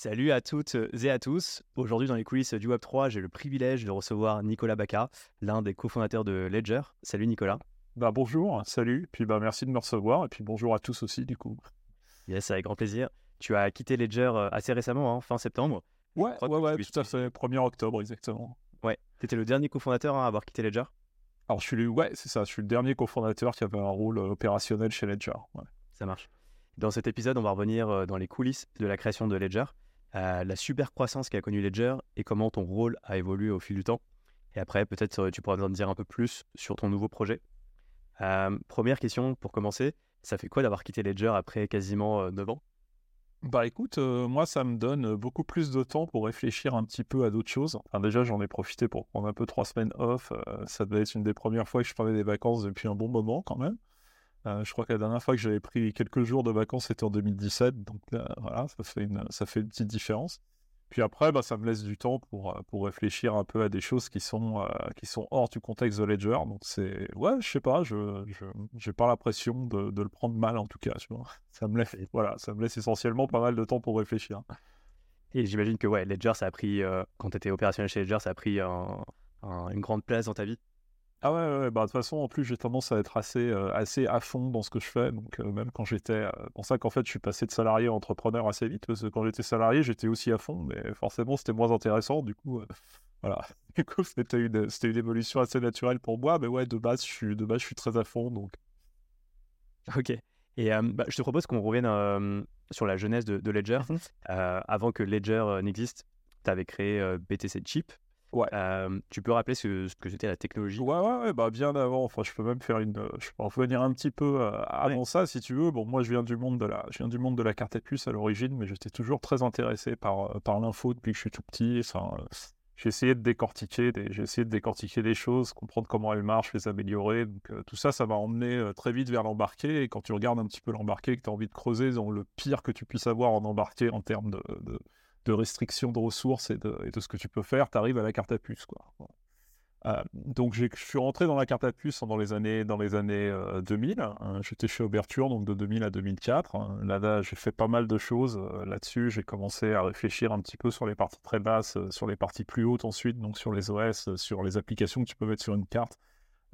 Salut à toutes et à tous. Aujourd'hui, dans les coulisses du Web3, j'ai le privilège de recevoir Nicolas Bacca, l'un des cofondateurs de Ledger. Salut Nicolas. Bah bonjour, salut, puis bah merci de me recevoir, et puis bonjour à tous aussi du coup. Yes, avec grand plaisir. Tu as quitté Ledger euh, assez récemment, hein, fin septembre. Ouais, ouais, ouais, tout à fait, 1er octobre exactement. Ouais, tu étais le dernier cofondateur hein, à avoir quitté Ledger? Alors je suis le, ouais, c'est ça, je suis le dernier cofondateur qui avait un rôle euh, opérationnel chez Ledger. Ça marche. Dans cet épisode, on va revenir euh, dans les coulisses de la création de Ledger, la super croissance qu'a connue Ledger et comment ton rôle a évolué au fil du temps. Et après, peut-être tu pourras nous en dire un peu plus sur ton nouveau projet. première question pour commencer, ça fait quoi d'avoir quitté Ledger après quasiment 9 ans? Bah écoute, moi ça me donne beaucoup plus de temps pour réfléchir un petit peu à d'autres choses. Enfin, déjà j'en ai profité pour prendre un peu trois semaines off. ça devait être une des premières fois que je prenais des vacances depuis un bon moment quand même. Je crois que la dernière fois que j'avais pris quelques jours de vacances c'était en 2017, donc voilà, ça fait, une, ça fait une petite différence. Puis après, bah, ça me laisse du temps pour, euh, pour réfléchir un peu à des choses qui sont, euh, qui sont hors du contexte de Ledger. Donc c'est, ouais, je sais pas, je n'ai pas l'impression de, de, le prendre mal en tout cas. Tu vois. Ça, me laisse, voilà, ça me laisse essentiellement pas mal de temps pour réfléchir. Et j'imagine que ouais, Ledger, ça a pris, euh, quand tu étais opérationnel chez Ledger, ça a pris une grande place dans ta vie? Ah ouais, ouais, bah de toute façon, en plus, j'ai tendance à être assez, euh, assez à fond dans ce que je fais. Donc, euh, même quand j'étais. Euh, pour ça qu'en fait, je suis passé de salarié à entrepreneur assez vite. Parce que quand j'étais salarié, j'étais aussi à fond. Mais forcément, c'était moins intéressant. Du coup, voilà. Du coup, c'était une, c'était une évolution assez naturelle pour moi. Mais ouais, de base, je suis, de base, je suis très à fond. Donc. Ok. Et bah, je te propose qu'on revienne sur la jeunesse de, de Ledger. Mmh avant que Ledger n'existe, tu avais créé BTC Chip. Ouais. tu peux rappeler ce, que c'était la technologie? Ouais, ouais, ouais, bah bien avant. Enfin, je peux même faire une. Je peux revenir un petit peu avant ça, si tu veux. Bon, moi, je viens du monde de la, je viens du monde de la carte à puce à l'origine, mais j'étais toujours très intéressé par par l'info depuis que je suis tout petit. Enfin, j'ai essayé de décortiquer, des... j'ai essayé de décortiquer des choses, comprendre comment elles marchent, les améliorer. Donc tout ça, ça m'a emmené très vite vers l'embarqué. Et quand tu regardes un petit peu l'embarqué, que tu as envie de creuser dans le pire que tu puisses avoir en embarqué en termes de de restrictions de ressources et de, ce que tu peux faire, tu arrives à la carte à puce. Quoi. Euh, donc je suis rentré dans la carte à puce dans les années, dans les années 2000. Euh, hein. J'étais chez Oberture, donc de 2000 à 2004. Hein. Là, j'ai fait pas mal de choses euh, là-dessus. J'ai commencé à réfléchir un petit peu sur les parties très basses, sur les parties plus hautes ensuite, donc sur les OS, sur les applications que tu peux mettre sur une carte.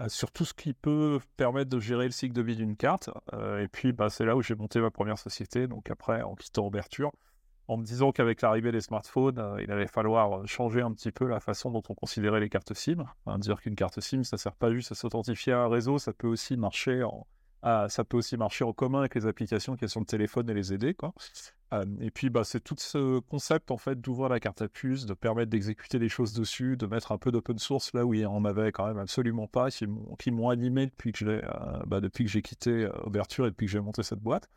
sur tout ce qui peut permettre de gérer le cycle de vie d'une carte. et puis, bah, c'est là où j'ai monté ma première société. Donc après, en quittant Oberture, en me disant qu'avec l'arrivée des smartphones, euh, il allait falloir euh, changer un petit peu la façon dont on considérait les cartes SIM. dire qu'une carte SIM, ça sert pas juste à s'authentifier à un réseau, ça peut aussi marcher en, ça peut aussi marcher en commun avec les applications qui sont sur le téléphone et les aider. Euh, et puis, bah, c'est tout ce concept en fait d'ouvrir la carte à puce, de permettre d'exécuter des choses dessus, de mettre un peu d'open source là où il en avait quand même absolument pas, qui m'ont animé depuis que j'ai bah, depuis que j'ai quitté Ouverture et depuis que j'ai monté cette boîte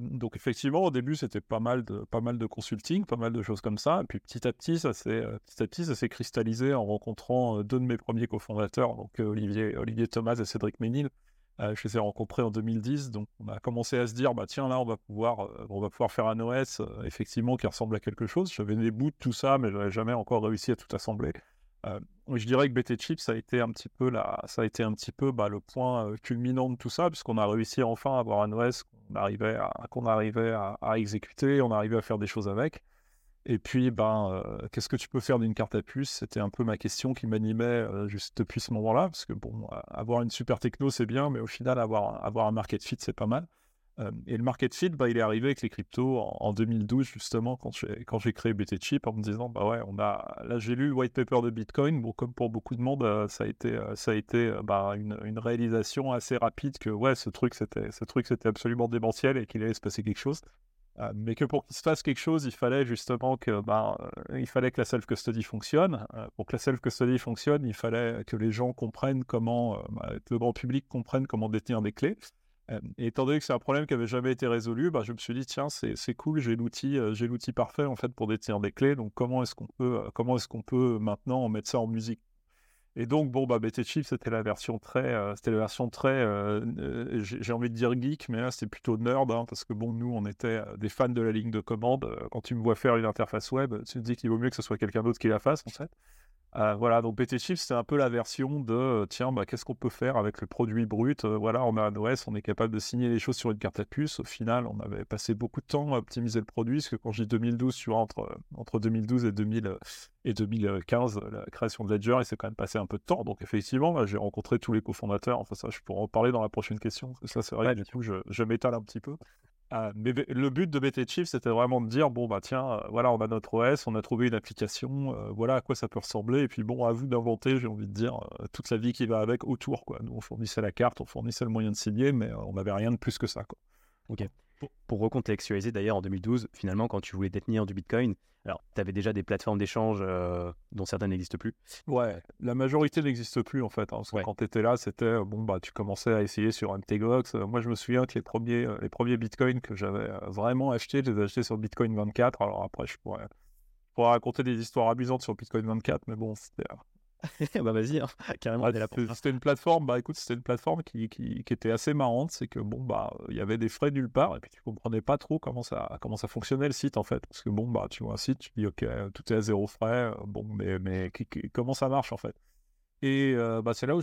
donc effectivement, au début, c'était pas mal de pas mal de consulting, pas mal de choses comme ça. Puis petit à petit, ça s'est petit à petit, ça s'est cristallisé en rencontrant deux de mes premiers cofondateurs, donc Olivier Olivier Thomas et Cédric Ménil. je les ai rencontrés en 2010, donc on a commencé à se dire, bah tiens là, on va pouvoir on va pouvoir faire un OS effectivement qui ressemble à quelque chose. J'avais des bouts de tout ça, mais j'avais jamais encore réussi à tout assembler. Euh, je dirais que BT Chip, ça a été un petit peu, la, ça a été un petit peu bah, le point euh, culminant de tout ça, puisqu'on a réussi enfin à avoir un OS qu'on arrivait, à, qu'on arrivait à, exécuter, on arrivait à faire des choses avec. Et puis, ben, euh, qu'est-ce que tu peux faire d'une carte à puce? C'était un peu ma question qui m'animait juste depuis ce moment-là, parce que bon, avoir une super techno, c'est bien, mais au final, avoir, avoir un market fit, c'est pas mal et le market fit, bah, il est arrivé avec les cryptos en, 2012, justement, quand j'ai, créé BT Chip, en me disant, bah ouais, on a, là j'ai lu le white paper de Bitcoin, bon, comme pour beaucoup de monde, ça a été, ça a été bah, une, une, réalisation assez rapide que, ouais, ce truc, c'était, absolument démentiel et qu'il allait se passer quelque chose. mais que pour qu'il se fasse quelque chose, il fallait justement que, bah, il fallait que la self-custody fonctionne. pour que la self-custody fonctionne, il fallait que les gens comprennent comment, bah, le grand public comprenne comment détenir des clés. Et étant donné que c'est un problème qui n'avait jamais été résolu, bah, je me suis dit tiens c'est cool, j'ai l'outil j'ai l'outil parfait en fait pour détenir des clés. Donc comment est-ce qu'on peut comment est-ce qu'on peut maintenant mettre ça en musique? Et donc bon bah BT Chip c'était la version très c'était la version très j'ai envie de dire geek mais là c'était plutôt nerd hein, parce que bon nous on était des fans de la ligne de commande. Quand tu me vois faire une interface web, tu te dis qu'il vaut mieux que ce soit quelqu'un d'autre qui la fasse en fait. Euh, voilà, donc BT Chip, c'est un peu la version de euh, tiens, bah, qu'est-ce qu'on peut faire avec le produit brut euh, Voilà, on a un OS, on est capable de signer les choses sur une carte à puce. Au final, on avait passé beaucoup de temps à optimiser le produit, parce que quand je dis 2012, tu vois, entre, entre 2012 et, 2000, et 2015, la création de Ledger, il s'est quand même passé un peu de temps. Donc, effectivement, j'ai rencontré tous les cofondateurs. Enfin, ça, je pourrais en parler dans la prochaine question. ça, c'est vrai, du coup, je, je m'étale un petit peu. Ah, le but de BT Chief, c'était vraiment de dire bon, bah tiens, euh, voilà, on a notre OS, on a trouvé une application, euh, voilà à quoi ça peut ressembler, et puis bon, à vous d'inventer, j'ai envie de dire, euh, toute la vie qui va avec autour, quoi. Nous, on fournissait la carte, on fournissait le moyen de signer, mais on n'avait rien de plus que ça, quoi. Ok. Pour, recontextualiser d'ailleurs, en 2012, finalement, quand tu voulais détenir du Bitcoin, alors tu avais déjà des plateformes d'échange euh, dont certaines n'existent plus. Ouais, la majorité n'existe plus en fait. Hein, parce que quand tu étais là, c'était euh, bon, bah tu commençais à essayer sur MTGOX. Euh, moi, je me souviens que les premiers, les premiers Bitcoins que j'avais vraiment achetés, je les ai achetés sur Bitcoin 24. Alors après, je pourrais, je pourrais raconter des histoires abusantes sur Bitcoin 24, mais bon, c'était bah vas-y, hein, carrément. c'était une plateforme, bah écoute, c'était une plateforme qui, qui, qui, était assez marrante, c'est que bon bah il y avait des frais nulle part et puis tu comprenais pas trop comment ça comment ça fonctionnait le site en fait, parce que bon bah tu vois un site, tu dis ok tout est à zéro frais, bon mais mais comment ça marche en fait? Et bah, c'est là où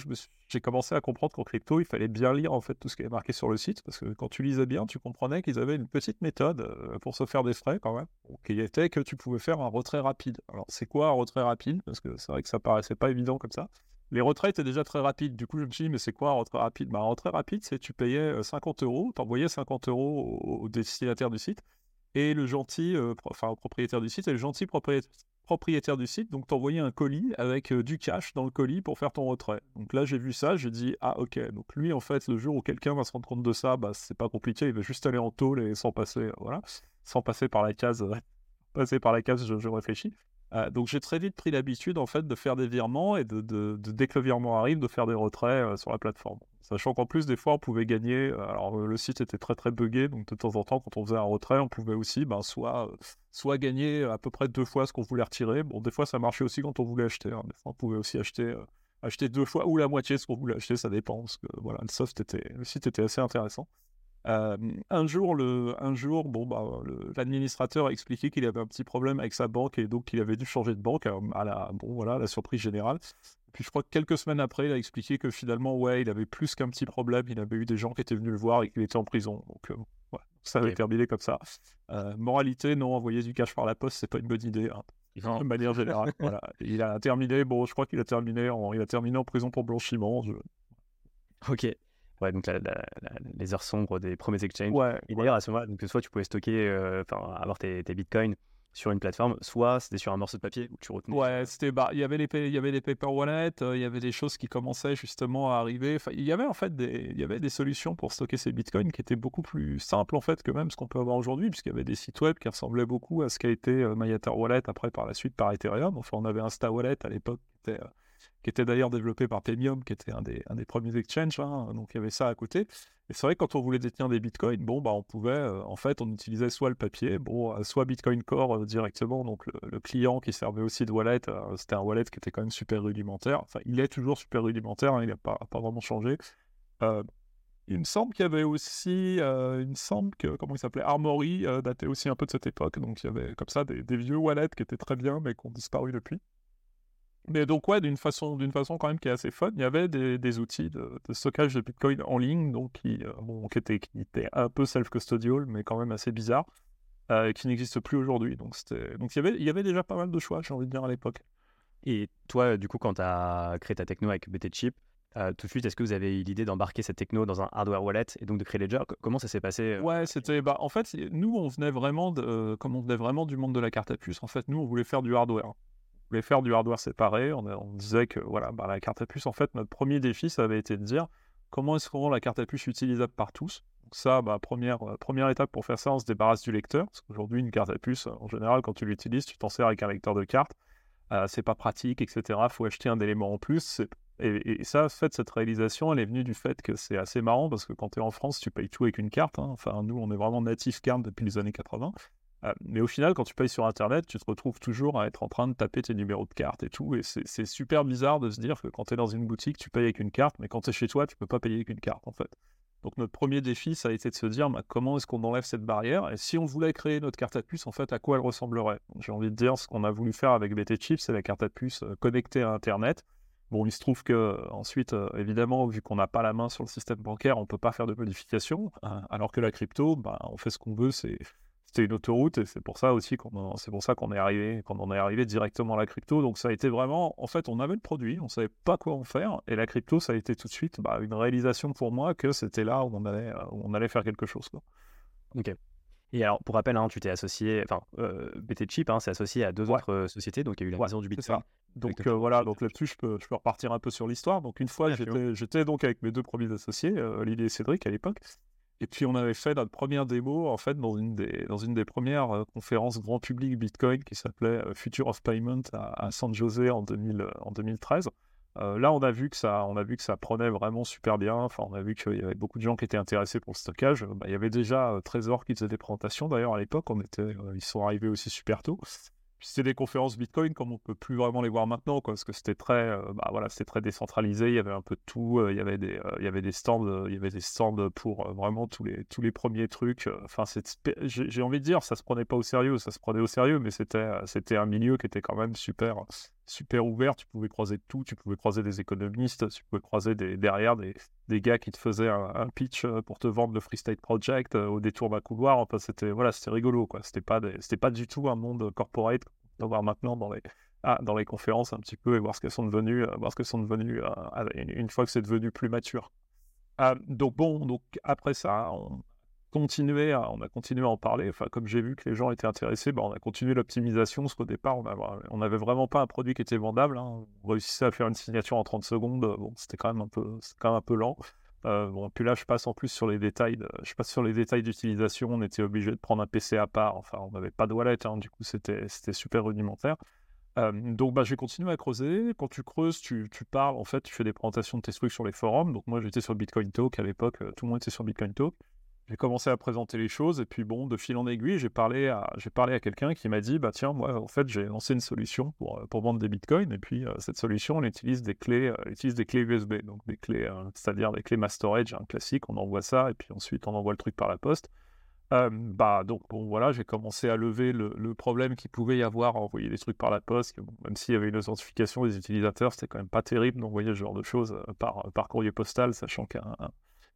j'ai commencé à comprendre qu'en crypto, il fallait bien lire en fait tout ce qui est marqué sur le site, parce que quand tu lisais bien, tu comprenais qu'ils avaient une petite méthode pour se faire des frais quand même, qui était que tu pouvais faire un retrait rapide. Alors c'est quoi un retrait rapide? Parce que c'est vrai que ça paraissait pas évident comme ça. Les retraits étaient déjà très rapides. Du coup, je me suis dit, mais c'est quoi un retrait rapide? Bah, Un retrait rapide, c'est tu payais 50 euh, euros, tu envoyais 50 euros au, destinataire du site, et le gentil, enfin au propriétaire du site, et le gentil propriétaire propriétaire du site, donc t'envoyais un colis avec euh, du cash dans le colis pour faire ton retrait. Donc là, j'ai vu ça, j'ai dit, ah ok, donc lui, en fait, le jour où quelqu'un va se rendre compte de ça, bah, c'est pas compliqué, il va juste aller en tôle et sans passer, euh, voilà, sans passer par la case, passer par la case, je réfléchis. Euh, donc j'ai très vite pris l'habitude en fait de faire des virements et de, de, dès que le virement arrive de faire des retraits euh, sur la plateforme. Sachant qu'en plus des fois on pouvait gagner. Euh, alors le site était très très buggé donc de temps en temps quand on faisait un retrait on pouvait aussi ben, soit soit gagner à peu près deux fois ce qu'on voulait retirer. Bon des fois ça marchait aussi quand on voulait acheter. Hein. Des fois on pouvait aussi acheter acheter deux fois ou la moitié de ce qu'on voulait acheter ça dépend parce que voilà le soft le site était assez intéressant. Euh, un jour, le, un jour, bon, bah, l'administrateur a expliqué qu'il avait un petit problème avec sa banque et donc qu'il avait dû changer de banque à la, bon, voilà, la surprise générale. Puis je crois que quelques semaines après, il a expliqué que finalement, ouais, il avait plus qu'un petit problème. Il avait eu des gens qui étaient venus le voir et qu'il était en prison. Donc, euh, ça avait terminé comme ça. moralité, non, envoyer du cash par la poste, c'est pas une bonne idée. Hein. De manière générale, voilà. Il a terminé, bon, je crois qu'il a terminé en, il a terminé en prison pour blanchiment. Ok. Ouais, donc les heures sombres des premiers exchanges. Ouais, et d'ailleurs, à ce moment-là, soit tu pouvais stocker, euh, enfin, avoir tes, tes, bitcoins sur une plateforme, soit c'était sur un morceau de papier où tu retenais. Ouais, c'était bah, il y avait les il y avait les paper wallets, euh, il y avait des choses qui commençaient justement à arriver. Enfin, il y avait en fait des il y avait des solutions pour stocker ces bitcoins qui étaient beaucoup plus simples en fait que même ce qu'on peut avoir aujourd'hui puisqu'il y avait des sites web qui ressemblaient beaucoup à ce qu'a été euh, Wallet après par la suite par Ethereum. Enfin, on avait Insta Wallet à l'époque qui était euh, qui était d'ailleurs développé par Pemium, qui était un des, premiers exchanges, hein, donc il y avait ça à côté. Et c'est vrai que quand on voulait détenir des bitcoins, bon, bah, on pouvait, euh, en fait, on utilisait soit le papier, bon, euh, soit Bitcoin Core euh, directement, donc le, client qui servait aussi de wallet, c'était un wallet qui était quand même super rudimentaire. Enfin, il est toujours super rudimentaire, hein, il n'a pas, pas vraiment changé. il me semble qu'il y avait aussi, il me semble que, comment il s'appelait, Armory datait aussi un peu de cette époque, donc il y avait comme ça des, des vieux wallets qui étaient très bien, mais qui ont disparu depuis. Mais donc, ouais, d'une façon, d'une façon quand même qui est assez fun, il y avait des, des outils de, stockage de Bitcoin en ligne, donc qui, euh, bon, qui, étaient, qui étaient un peu self-custodial, mais quand même assez bizarres, euh, qui n'existent plus aujourd'hui. Donc, donc il, y avait, il y avait déjà pas mal de choix, j'ai envie de dire, à l'époque. Et toi, du coup, quand tu as créé ta techno avec BT Chip, euh, tout de suite, est-ce que vous avez eu l'idée d'embarquer cette techno dans un hardware wallet et donc de créer Ledger? Comment ça s'est passé Ouais, c'était. Bah, en fait, nous, on venait vraiment, de, comme on venait vraiment du monde de la carte à puce. En fait, nous, on voulait faire du hardware voulait faire du hardware séparé. On, disait que voilà, bah, la carte à puce, en fait, notre premier défi, ça avait été de dire comment est-ce qu'on rend la carte à puce utilisable par tous? Donc ça, bah, première, euh, première étape pour faire ça, on se débarrasse du lecteur. Parce qu'aujourd'hui, une carte à puce, en général, quand tu l'utilises, tu t'en sers avec un lecteur de carte. Euh, c'est pas pratique, etc. Il faut acheter un élément en plus. Et, ça, en fait, cette réalisation, elle est venue du fait que c'est assez marrant parce que quand tu es en France, tu payes tout avec une carte. Hein. Enfin, nous, on est vraiment natif carte depuis les années 80. Euh, mais au final, quand tu payes sur Internet, tu te retrouves toujours à être en train de taper tes numéros de carte et tout. Et c'est super bizarre de se dire que quand tu es dans une boutique, tu payes avec une carte, mais quand tu es chez toi, tu peux pas payer avec une carte, en fait. Donc notre premier défi, ça a été de se dire bah, comment est-ce qu'on enlève cette barrière? Et si on voulait créer notre carte à puce, en fait, à quoi elle ressemblerait? J'ai envie de dire ce qu'on a voulu faire avec BT Chip, c'est la carte à puce euh, connectée à Internet. Bon, il se trouve que ensuite, euh, évidemment, vu qu'on n'a pas la main sur le système bancaire, on ne peut pas faire de modifications, hein, alors que la crypto, bah, on fait ce qu'on veut, c'est c'était une autoroute et c'est pour ça aussi qu'on c'est pour ça qu'on est arrivé qu'on en est arrivé directement à la crypto. Donc ça a été vraiment en fait on avait le produit on savait pas quoi en faire et la crypto ça a été tout de suite bah, une réalisation pour moi que c'était là où on allait on allait faire quelque chose quoi. ok. Et alors pour rappel hein, tu t'es associé enfin euh, BT Chip hein, c'est associé à deux autres euh, sociétés donc il y a eu la maison du Bitcoin. donc euh, voilà donc là-dessus je peux je peux repartir un peu sur l'histoire. Donc une fois j'étais donc avec mes deux premiers associés Olivier et Cédric à l'époque et puis on avait fait notre première démo en fait dans une des, dans une des premières euh, conférences grand public Bitcoin qui s'appelait euh, Future of Payment à, San José en, 2000, euh, 2013. là, on a vu que ça, on a vu que ça prenait vraiment super bien. Enfin, on a vu qu'il y avait beaucoup de gens qui étaient intéressés pour le stockage. Bah, il y avait déjà Trésor qui faisait des présentations. D'ailleurs, à l'époque, ils sont arrivés aussi super tôt c'était des conférences Bitcoin comme on peut plus vraiment les voir maintenant, parce que c'était très, euh, bah, voilà, très décentralisé. Il y avait un peu de tout. Euh, il y avait des, euh, il y avait des stands, pour vraiment tous les, premiers trucs. J'ai envie de dire, ça se prenait pas au sérieux, ça se prenait au sérieux, mais c'était, c'était un milieu qui était quand même super, super ouvert. Tu pouvais croiser tout. Tu pouvais croiser des économistes. Tu pouvais croiser derrière des, des gars qui te faisaient un, pitch pour te vendre le Free State Project au détour d'un couloir. Enfin, c'était, voilà, rigolo, quoi. C'était pas, pas du tout un monde corporate de voir maintenant dans les, ah, dans les conférences un petit peu et voir ce qu'elles sont devenues, euh, voir ce sont devenues euh, une fois que c'est devenu plus mature. Donc bon, donc après ça, on on a continué à en parler. Enfin, comme j'ai vu que les gens étaient intéressés, bah, on a continué l'optimisation. Parce qu'au départ, on n'avait vraiment pas un produit qui était vendable. Hein. On réussissait à faire une signature en 30 secondes. Bon, c'était quand même un peu, quand même un peu lent. Euh, bon, puis là, je passe en plus sur les détails. Je passe sur les détails d'utilisation. On était obligé de prendre un PC à part. Enfin, on n'avait pas de wallet. Hein, du coup, c'était super rudimentaire. Euh, donc, bah, j'ai continué à creuser. Quand tu creuses, tu, tu, parles. En fait, tu fais des présentations de tes trucs sur les forums. Donc, moi, j'étais sur Bitcoin Talk à l'époque. Euh, tout le monde était sur Bitcoin Talk j'ai commencé à présenter les choses et puis bon, de fil en aiguille, j'ai parlé à, j'ai parlé à quelqu'un qui m'a dit, bah tiens, moi en fait j'ai lancé une solution pour, euh, pour vendre des bitcoins et puis euh, cette solution, on utilise des clés, euh, utilise des clés USB, donc des clés, c'est-à-dire des clés mass storage, un classique, on envoie ça et puis ensuite on envoie le truc par la poste. bah donc bon voilà, j'ai commencé à lever le, le, problème qu'il pouvait y avoir à envoyer des trucs par la poste, même s'il y avait une authentification des utilisateurs, c'était quand même pas terrible d'envoyer ce genre de choses par, par courrier postal, sachant qu'un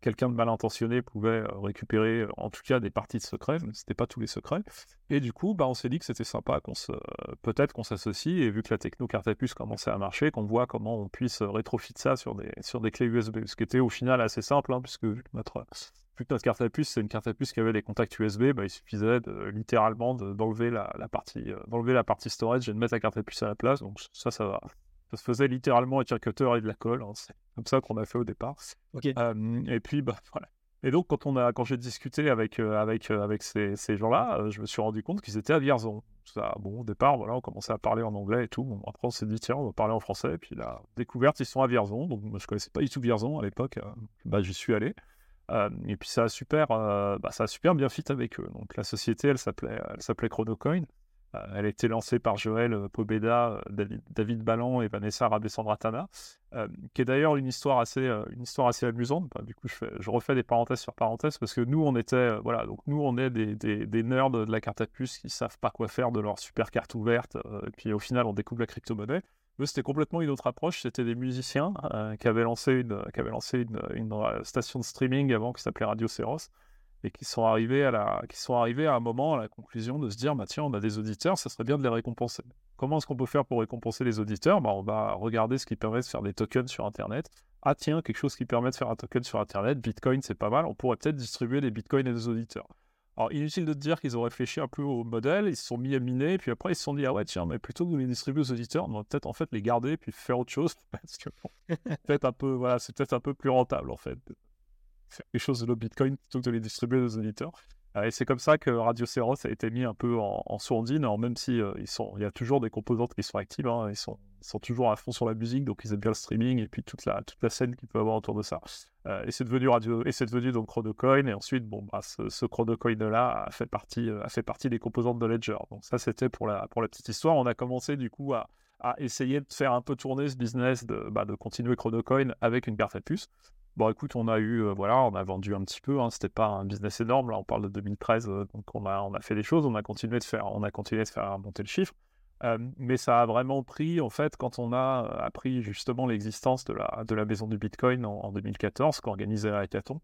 quelqu'un de mal intentionné pouvait euh, récupérer euh, en tout cas des parties de secrets, mais c'était pas tous les secrets. Et du coup, bah, on s'est dit que c'était sympa qu'on se, peut-être qu'on s'associe et vu que la techno carte à puce commençait à marcher, qu'on voit comment on puisse rétrofit ça sur des, sur des clés USB, ce qui était au final assez simple, hein, puisque notre, vu que notre carte à puce c'est une carte à puce qui avait des contacts USB, bah, il suffisait littéralement d'enlever la, la, partie, euh, d'enlever la partie storage et de mettre la carte à puce à la place. Donc ça, ça va. Ça se faisait littéralement avec un cutter et de la colle. Hein. C'est comme ça qu'on a fait au départ. et puis, bah, voilà. Et donc, quand, on a, quand j'ai discuté avec, euh, avec, euh, avec ces, ces gens-là, euh, je me suis rendu compte qu'ils étaient à Vierzon. Ça, bon, au départ, voilà, on commençait à parler en anglais et tout. Bon, après, on s'est dit, tiens, on va parler en français. Et puis, la découverte, ils sont à Vierzon. Donc, moi, je connaissais pas du tout Vierzon à l'époque. bah, j'y suis allé. et puis, ça a, super, bah, ça a super bien fit avec eux. Donc, la société, elle s'appelait, elle s'appelait Chronocoin. Euh, elle a été lancée par Joël euh, Pobeda, euh, David, Ballon et Vanessa Rabessandratana, qui est d'ailleurs une histoire assez, une histoire assez amusante. du coup, je, refais des parenthèses sur parenthèses parce que nous, on était, voilà, donc nous, on est des, des, nerds de la carte à puce qui savent pas quoi faire de leur super carte ouverte. et puis au final, on découvre la crypto-monnaie. Eux, c'était complètement une autre approche. C'était des musiciens qui avaient lancé une, qui avaient lancé une, une, station de streaming avant qui s'appelait Radio Ceros et qui sont arrivés à la, qui sont arrivés à un moment à la conclusion de se dire, bah tiens, on a des auditeurs, ça serait bien de les récompenser. Comment est-ce qu'on peut faire pour récompenser les auditeurs? Bah, On va regarder ce qui permet de faire des tokens sur Internet. Ah tiens, quelque chose qui permet de faire un token sur Internet, Bitcoin, c'est pas mal, on pourrait peut-être distribuer des Bitcoins à des auditeurs. Alors, inutile de te dire qu'ils ont réfléchi un peu au modèle, ils se sont mis à miner, puis après ils se sont dit, ah ouais, tiens, mais plutôt que de les distribuer aux auditeurs, on va peut-être en fait les garder, puis faire autre chose, parce que peut-être un peu, voilà, c'est peut-être un peu plus rentable en fait faire les choses de le Bitcoin plutôt que de les distribuer aux auditeurs. Euh, et c'est comme ça que Radio Ceros a été mis un peu en, sourdine, alors même si euh, ils sont, il y a toujours des composantes qui sont actives, hein, ils, sont, sont toujours à fond sur la musique, donc ils aiment bien le streaming et puis toute la, toute la scène qu'il peut avoir autour de ça. Euh, et c'est devenu Radio, et c'est devenu donc Chronocoin, et ensuite bon bah ce, ce Chronocoin là a fait partie, a fait partie des composantes de Ledger. Donc ça c'était pour la, pour la petite histoire. On a commencé du coup à, à essayer de faire un peu tourner ce business de, bah, de continuer Chronocoin avec une carte à puce. Bon, écoute, on a eu, voilà, on a vendu un petit peu. Hein, C'était pas un business énorme. Là, on parle de 2013, donc on a, on a fait des choses. On a continué de faire, on a continué de faire monter le chiffre. mais ça a vraiment pris, en fait, quand on a appris justement l'existence de la, de la maison du Bitcoin en, en 2014, qu'organisait Hackathon.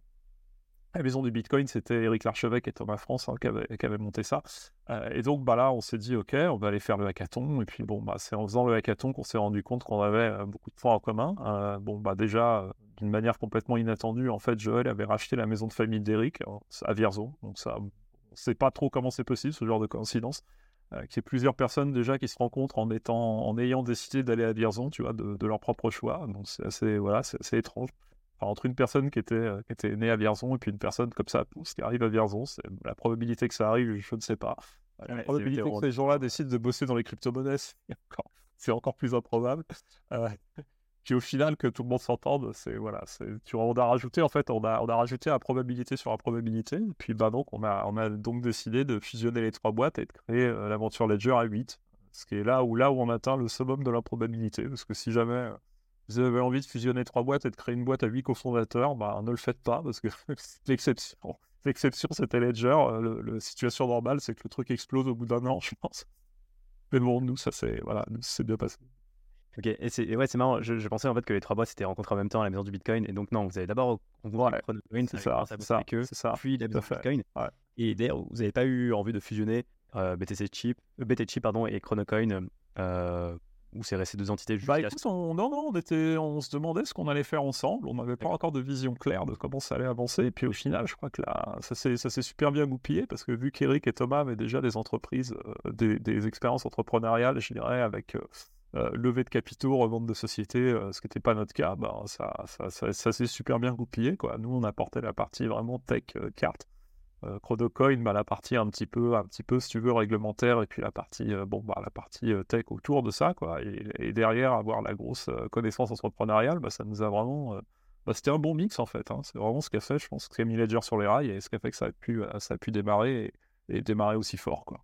La maison du Bitcoin, c'était Eric Larchevêque et Thomas France hein, qui, avaient, monté ça. Euh, et donc bah là, on s'est dit, OK, on va aller faire le hackathon. Et puis bon, bah, c'est en faisant le hackathon qu'on s'est rendu compte qu'on avait euh, beaucoup de points en commun. Euh, bon, bah déjà, d'une manière complètement inattendue, en fait, Joël avait racheté la maison de famille d'Eric à Vierzon. Donc ça, on ne sait pas trop comment c'est possible, ce genre de coïncidence. qu'il y ait plusieurs personnes déjà qui se rencontrent en, étant, en ayant décidé d'aller à Vierzon, tu vois, de, leur propre choix. Donc c'est assez, voilà, c'est étrange entre une personne qui était, euh, qui était née à Vierzon et puis une personne comme ça qui arrive à Vierzon, c'est la probabilité que ça arrive, je ne sais pas. La probabilité que ces gens-là décident de bosser dans les crypto-monnaies, c'est encore, plus improbable. Euh, puis au final, que tout le monde s'entende, c'est voilà, tu on a rajouté en fait, on a, on a rajouté la probabilité sur la probabilité. Et puis bah donc on a, on a donc décidé de fusionner les trois boîtes et de créer euh, l'aventure Ledger à 8. Ce qui est là où là où on atteint le summum de la probabilité, parce que si jamais vous avez envie de fusionner trois boîtes et de créer une boîte à huit cofondateurs, bah, ne le faites pas parce que l'exception, l'exception c'était Ledger. Euh, la situation normale, c'est que le truc explose au bout d'un an, je pense. Mais bon, nous, ça c'est voilà, c'est bien passé. Ok, et c'est ouais, c'est marrant. Je, pensais en fait que les trois boîtes s'étaient rencontrées en même temps à la maison du Bitcoin, et donc non, vous avez d'abord rencontré ouais, c'est ça, c'est ça, ça, puis la maison du Bitcoin. Et d'ailleurs, vous n'avez pas eu envie de fusionner euh, BTC Chip, euh, BT Chip pardon, et Chronocoin euh, ou c'est resté deux entités bah, on, non, non, on, était, on se demandait ce qu'on allait faire ensemble. On n'avait pas encore de vision claire de comment ça allait avancer. Et puis au final, je crois que là, ça s'est super bien goupillé parce que vu qu'Eric et Thomas avaient déjà des entreprises, euh, des, expériences entrepreneuriales, je dirais, avec euh, euh, levée de capitaux, revente de sociétés, ce qui n'était pas notre cas, bah, ça, ça, ça, ça s'est super bien goupillé. Quoi. Nous, on apportait la partie vraiment tech, carte. Euh, Chronocoin, bah, la partie un petit peu, un petit peu, si tu veux, réglementaire, et puis la partie, euh, bon, bah, la partie euh, tech autour de ça, quoi. Et, derrière, avoir la grosse connaissance entrepreneuriale, bah, ça nous a vraiment. Bah, c'était un bon mix, en fait. Hein. C'est vraiment ce qu'a fait, je pense, mis Ledger sur les rails, et ce qui a fait que ça a pu, ça a pu démarrer, et, démarrer aussi fort, quoi.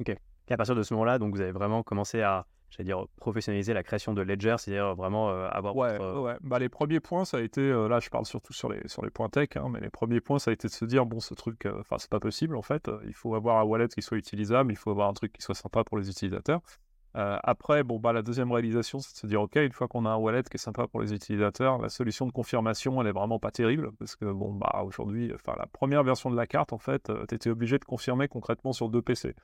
Ok. Et à partir de ce moment-là, donc vous avez vraiment commencé à dire, professionnaliser la création de Ledger, c'est-à-dire vraiment euh, avoir. Ouais, ouais. Bah, les premiers points, ça a été, euh, là je parle surtout sur les, sur les points tech, hein, mais les premiers points, ça a été de se dire, bon, ce truc, euh, enfin, c'est pas possible en fait, il faut avoir un wallet qui soit utilisable, il faut avoir un truc qui soit sympa pour les utilisateurs. après, bon, bah, la deuxième réalisation, c'est de se dire, OK, une fois qu'on a un wallet qui est sympa pour les utilisateurs, la solution de confirmation, elle est vraiment pas terrible, parce que, bon, bah, aujourd'hui, enfin, la première version de la carte, en fait, tu étais obligé de confirmer concrètement sur deux PC.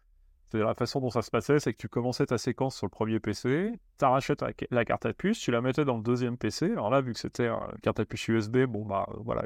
C'est la façon dont ça se passait, c'est que tu commençais ta séquence sur le premier PC, tu arrachais la carte à puce, tu la mettais dans le deuxième PC. Alors là, vu que c'était une carte à puce USB, bon bah voilà,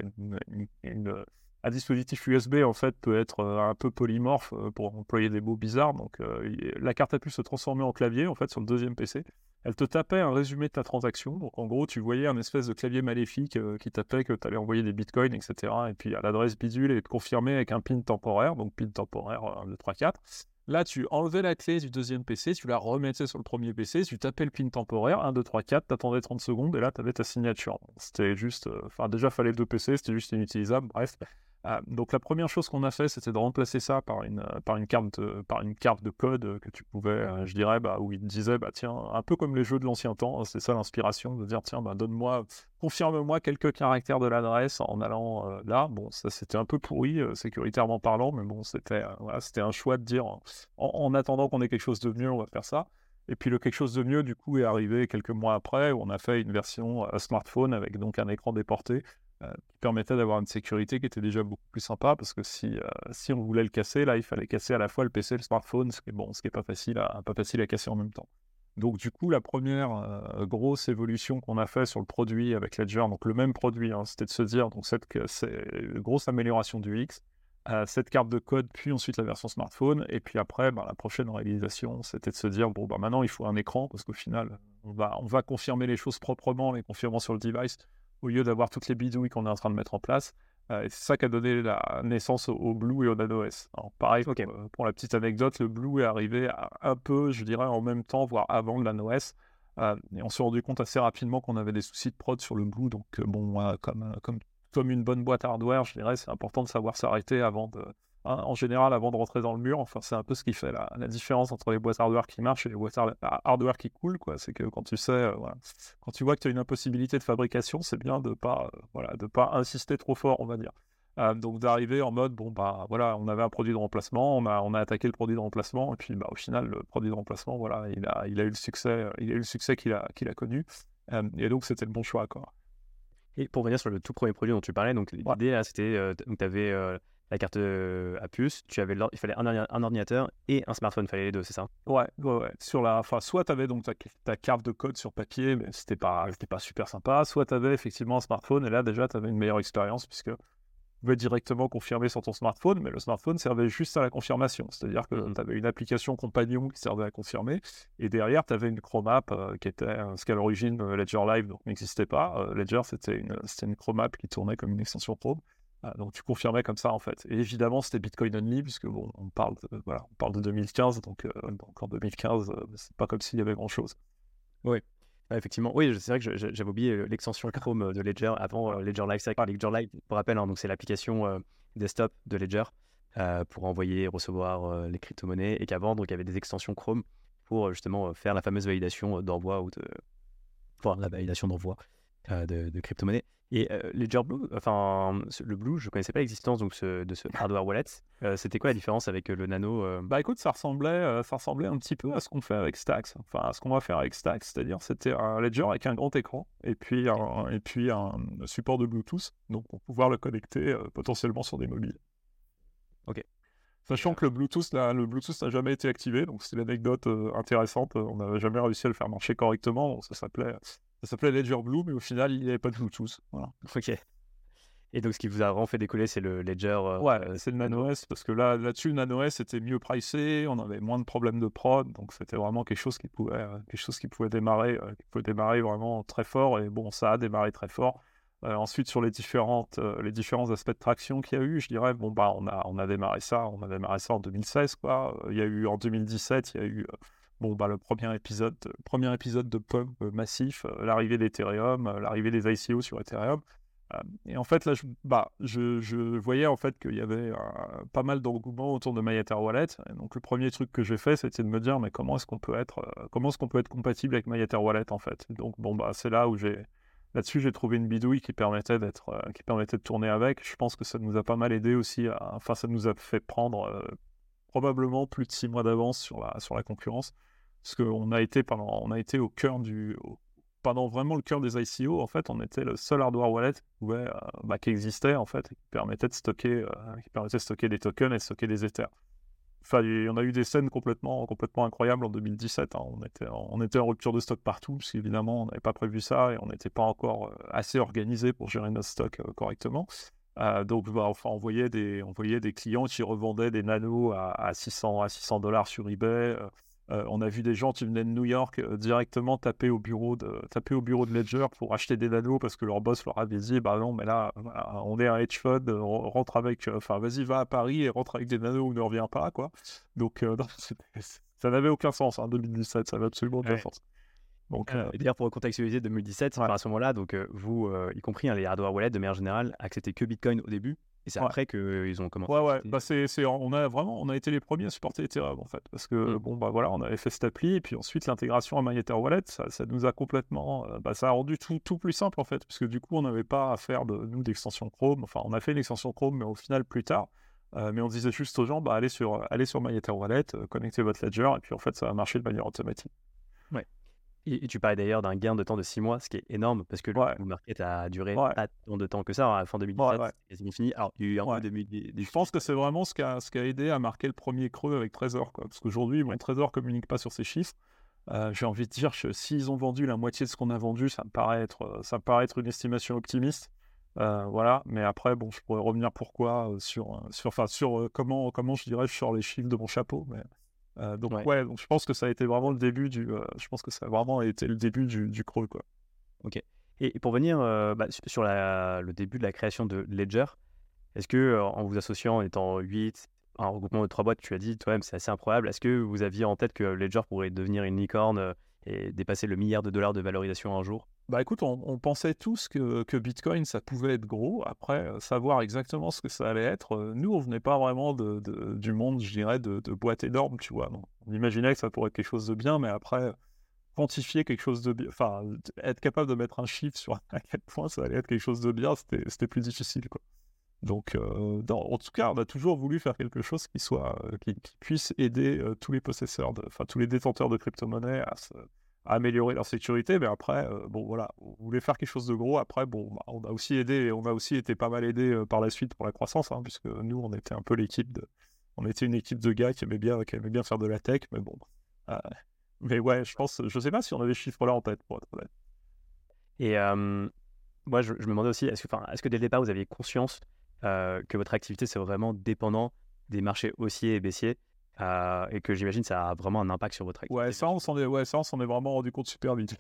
un dispositif USB en fait peut être euh, un peu polymorphe euh, pour employer des mots bizarres. Donc euh, la carte à puce se transformait en clavier en fait sur le deuxième PC. Elle te tapait un résumé de ta transaction. Donc en gros, tu voyais un espèce de clavier maléfique qui tapait que tu allais envoyer des bitcoins, etc. Et puis à l'adresse bidule et te confirmer avec un pin temporaire, donc pin temporaire 1, 2, 3, 4. Là, tu enlevais la clé du deuxième PC, tu la remettais sur le premier PC, tu tapais le pin temporaire, 1, 2, 3, 4, t'attendais 30 secondes et là, tu avais ta signature. C'était juste. Euh, enfin, déjà, fallait deux PC, c'était juste inutilisable. Bref, ah, donc la première chose qu'on a fait, c'était de remplacer ça par une, euh, par une, carte, de, par une carte de code euh, que tu pouvais, euh, je dirais, bah, où il disait, bah, tiens, un peu comme les jeux de l'ancien temps, hein, c'est ça l'inspiration, de dire, tiens, bah, donne-moi, confirme-moi quelques caractères de l'adresse en allant là. Bon, ça c'était un peu pourri, sécuritairement parlant, mais bon, c'était voilà, un choix de dire, en, attendant qu'on ait quelque chose de mieux, on va faire ça. Et puis le quelque chose de mieux, du coup, est arrivé quelques mois après, où on a fait une version smartphone avec donc un écran déporté qui permettait d'avoir une sécurité qui était déjà beaucoup plus sympa parce que si, euh, si on voulait le casser, là, il fallait casser à la fois le PC et le smartphone, ce qui est, bon, pas, facile à, pas facile à casser en même temps. Donc du coup, la première euh, grosse évolution qu'on a fait sur le produit avec Ledger, donc le même produit, hein, c'était de se dire, donc cette grosse amélioration du X, cette carte de code, puis ensuite la version smartphone, et puis après, bah, la prochaine réalisation, c'était de se dire, bon, bah, maintenant il faut un écran, parce qu'au final, on va, on va confirmer les choses proprement, les confirmant sur le device, au lieu d'avoir toutes les bidouilles qu'on est en train de mettre en place. Euh, c'est ça qui a donné la naissance au, Blue et au Nano S. pareil, euh, pour, la petite anecdote, le Blue est arrivé un peu, je dirais, en même temps, voire avant le Nano S. Euh, et on s'est rendu compte assez rapidement qu'on avait des soucis de prod sur le Blue. Donc, bon, comme, comme, comme une bonne boîte hardware, je dirais, c'est important de savoir s'arrêter avant de, hein, en général avant de rentrer dans le mur. Enfin, c'est un peu ce qui fait la, différence entre les boîtes hardware qui marchent et les boîtes hardware qui coulent. Quoi. C'est que quand tu sais, quand tu vois que tu as une impossibilité de fabrication, c'est bien de pas, voilà, de pas insister trop fort, on va dire. Euh, donc d'arriver en mode bon bah voilà on avait un produit de remplacement on a on a attaqué le produit de remplacement et puis bah au final le produit de remplacement voilà il a il a eu le succès il a eu le succès qu'il a qu'il a connu euh, et donc c'était le bon choix quoi. Et pour revenir sur le tout premier produit dont tu parlais donc l'idée là c'était euh, tu avais la carte à puce, tu avais il fallait un, ordinateur et un smartphone, il fallait les deux, c'est ça? Ouais, ouais, ouais. Sur la, enfin, soit tu avais donc ta, carte de code sur papier, mais c'était pas, pas super sympa, soit tu avais effectivement un smartphone et là déjà tu avais une meilleure expérience puisque pouvais directement confirmer sur ton smartphone, mais le smartphone servait juste à la confirmation. C'est-à-dire que mmh tu avais une application compagnon qui servait à confirmer, et derrière, tu avais une Chrome app euh, qui était, ce qu'à l'origine euh, Ledger Live n'existait pas. Euh, Ledger, c'était une, une Chrome app qui tournait comme une extension Chrome. Ah, donc tu confirmais comme ça en fait. Et évidemment, c'était Bitcoin only, puisque bon, on parle de, voilà, on parle de 2015, donc, donc en 2015, c'est pas comme s'il y avait grand-chose. Oui effectivement, oui, c'est vrai que j'avais oublié l'extension Chrome de Ledger avant Ledger Live. C'est Ledger Live, pour rappel, hein, c'est l'application desktop de Ledger pour envoyer et recevoir les crypto-monnaies et qu'avant, donc il y avait des extensions Chrome pour justement faire la fameuse validation d'envoi ou de. Enfin, la validation d'envoi de, de crypto-monnaies. Et euh, Ledger Blue, enfin, le Blue, je ne connaissais pas l'existence donc de ce hardware wallet. Euh, c'était quoi la différence avec le Nano Bah écoute, ça ressemblait, ça ressemblait un petit peu à ce qu'on fait avec Stacks, enfin à ce qu'on va faire avec Stacks, c'est-à-dire c'était un Ledger avec un grand écran et puis un, et puis un support de Bluetooth, donc pour pouvoir le connecter potentiellement sur des mobiles. Ok. Sachant que le Bluetooth, là, le Bluetooth n'a jamais été activé, donc c'est l'anecdote intéressante. On n'avait jamais réussi à le faire marcher correctement. ça s'appelait ça s'appelait Ledger Blue, mais au final, il n'y avait pas de Bluetooth. Voilà. Ok. Et donc, ce qui vous a vraiment fait décoller, c'est le Ledger. Euh, ouais, euh, c'est le Nano S, parce que là, là-dessus, le Nano S était mieux pricé, on avait moins de problèmes de prod, donc c'était vraiment quelque chose qui pouvait, euh, quelque chose qui pouvait démarrer, qui pouvait démarrer vraiment très fort. Et bon, ça a démarré très fort. ensuite, sur les différentes, les différents aspects de traction qu'il y a eu, je dirais, bon bah, on a, on a démarré ça, on a démarré ça en 2016, quoi. Il y a eu en 2017, il y a eu bon, bah, le premier épisode, premier épisode de pump massif, euh, l'arrivée d'Ethereum, euh, l'arrivée des ICO sur Ethereum. Euh, et en fait, là, je, bah, je, je voyais en fait qu'il y avait pas mal d'engouement autour de MyEtherWallet. Wallet. donc, le premier truc que j'ai fait, c'était de me dire, mais comment est-ce qu'on peut être, comment est-ce qu'on peut être compatible avec MyEtherWallet Wallet en fait? donc, bon, bah, c'est là où j'ai, là-dessus, j'ai trouvé une bidouille qui permettait d'être, qui permettait de tourner avec. Je pense que ça nous a pas mal aidé aussi. enfin, ça nous a fait prendre probablement plus de six mois d'avance sur sur la concurrence. Parce qu'on a été pendant, au cœur du, pendant vraiment le cœur des ICO, en fait, on était le seul hardware wallet euh, bah, qui existait en fait, qui permettait de stocker, euh, qui permettait de stocker des tokens et de stocker des ethers. Enfin, on a eu des scènes complètement, incroyables en 2017. Hein. On, était, en rupture de stock partout, parce qu'évidemment, on n'avait pas prévu ça et on n'était pas encore euh, assez organisé pour gérer notre stock correctement. donc, bah, on voyait, des, clients qui revendaient des nanos à, à 600 à 600 dollars sur eBay. Euh, on a vu des gens qui venaient de New York euh, directement taper au bureau de taper au bureau de Ledger pour acheter des nanos parce que leur boss leur avait dit bah non mais là on est un hedge fund rentre avec euh, enfin vas-y va à Paris et rentre avec des nanos ou ne reviens pas quoi. Donc ça n'avait aucun sens en hein, 2017 ça n'avait absolument aucun sens. Donc, euh, d'ailleurs, pour contextualiser 2017, à ce moment-là, donc vous, y compris hein, les hardware wallets de manière générale, acceptaient que Bitcoin au début et c'est après qu'ils ont commencé. Ouais, ouais. Bah, c'est, on a vraiment, on a été les premiers à supporter Ethereum en fait, parce que mmh. bon bah voilà, on avait fait cette appli et puis ensuite l'intégration à MyEtherWallet, ça, ça nous a complètement, euh, bah, ça a rendu tout, tout, plus simple en fait, parce que du coup on n'avait pas à faire de nous d'extension Chrome. Enfin, on a fait l'extension Chrome, mais au final plus tard. Euh, mais on disait juste aux gens, bah allez sur, allez sur euh, connectez votre ledger et puis en fait ça va marcher de manière automatique. Et, tu parlais d'ailleurs d'un gain de temps de 6 mois, ce qui est énorme parce que le market a duré pas tant de temps que ça. À la fin 2017, c'est quasiment fini. Alors, il y a eu un peu de, Je pense que c'est vraiment ce qui, a, ce qui a aidé à marquer le premier creux avec Trésor. Quoi. Parce qu'aujourd'hui, bon, Trésor ne communique pas sur ses chiffres. Euh, j'ai envie de dire que s'ils ont vendu la moitié de ce qu'on a vendu, ça me paraît être, euh, ça me paraît être une estimation optimiste. Euh, voilà, mais après, bon, je pourrais revenir pourquoi sur, sur, enfin, sur comment, comment je dirais, sors les chiffres de mon chapeau. Mais euh, donc ouais. donc je pense que ça a été vraiment le début du, euh, je pense que ça a vraiment été le début du, du crawl quoi. Ok. Et pour venir euh, bah, sur la, le début de la création de Ledger, est-ce que en vous associant en étant 8, un regroupement de trois boîtes, tu as dit toi-même c'est assez improbable. Est-ce que vous aviez en tête que Ledger pourrait devenir une licorne et dépasser le milliard de dollars de valorisation un jour? Bah écoute, on, pensait tous que, que, Bitcoin, ça pouvait être gros. Après, savoir exactement ce que ça allait être, nous, on venait pas vraiment du monde, je dirais, de, de boîtes énormes, tu vois. on imaginait que ça pourrait être quelque chose de bien, mais après, quantifier quelque chose de bien, enfin, être capable de mettre un chiffre sur à quel point ça allait être quelque chose de bien, c'était plus difficile, quoi. Donc, en tout cas, on a toujours voulu faire quelque chose qui soit, qui, puisse aider tous les possesseurs, enfin tous les détenteurs de crypto-monnaies à, améliorer leur sécurité. Mais après, bon voilà, on voulait faire quelque chose de gros. Après, bon, bah, on a aussi aidé, on a aussi été pas mal aidé par la suite pour la croissance, hein, puisque nous, on était un peu l'équipe de, on était une équipe de gars qui aimait bien, qui aimait bien faire de la tech, mais bon. mais ouais, je pense, je sais pas si on avait des chiffres là en tête, pour être honnête. Et moi, je, me demandais aussi, est-ce que, est-ce que dès le départ, vous aviez conscience euh, que votre activité, c'est vraiment dépendant des marchés haussiers et baissiers? Euh, et que j'imagine ça a vraiment un impact sur votre activité. Ouais, ça, on s'en est, ouais, ça, on s'en est vraiment rendu compte super vite.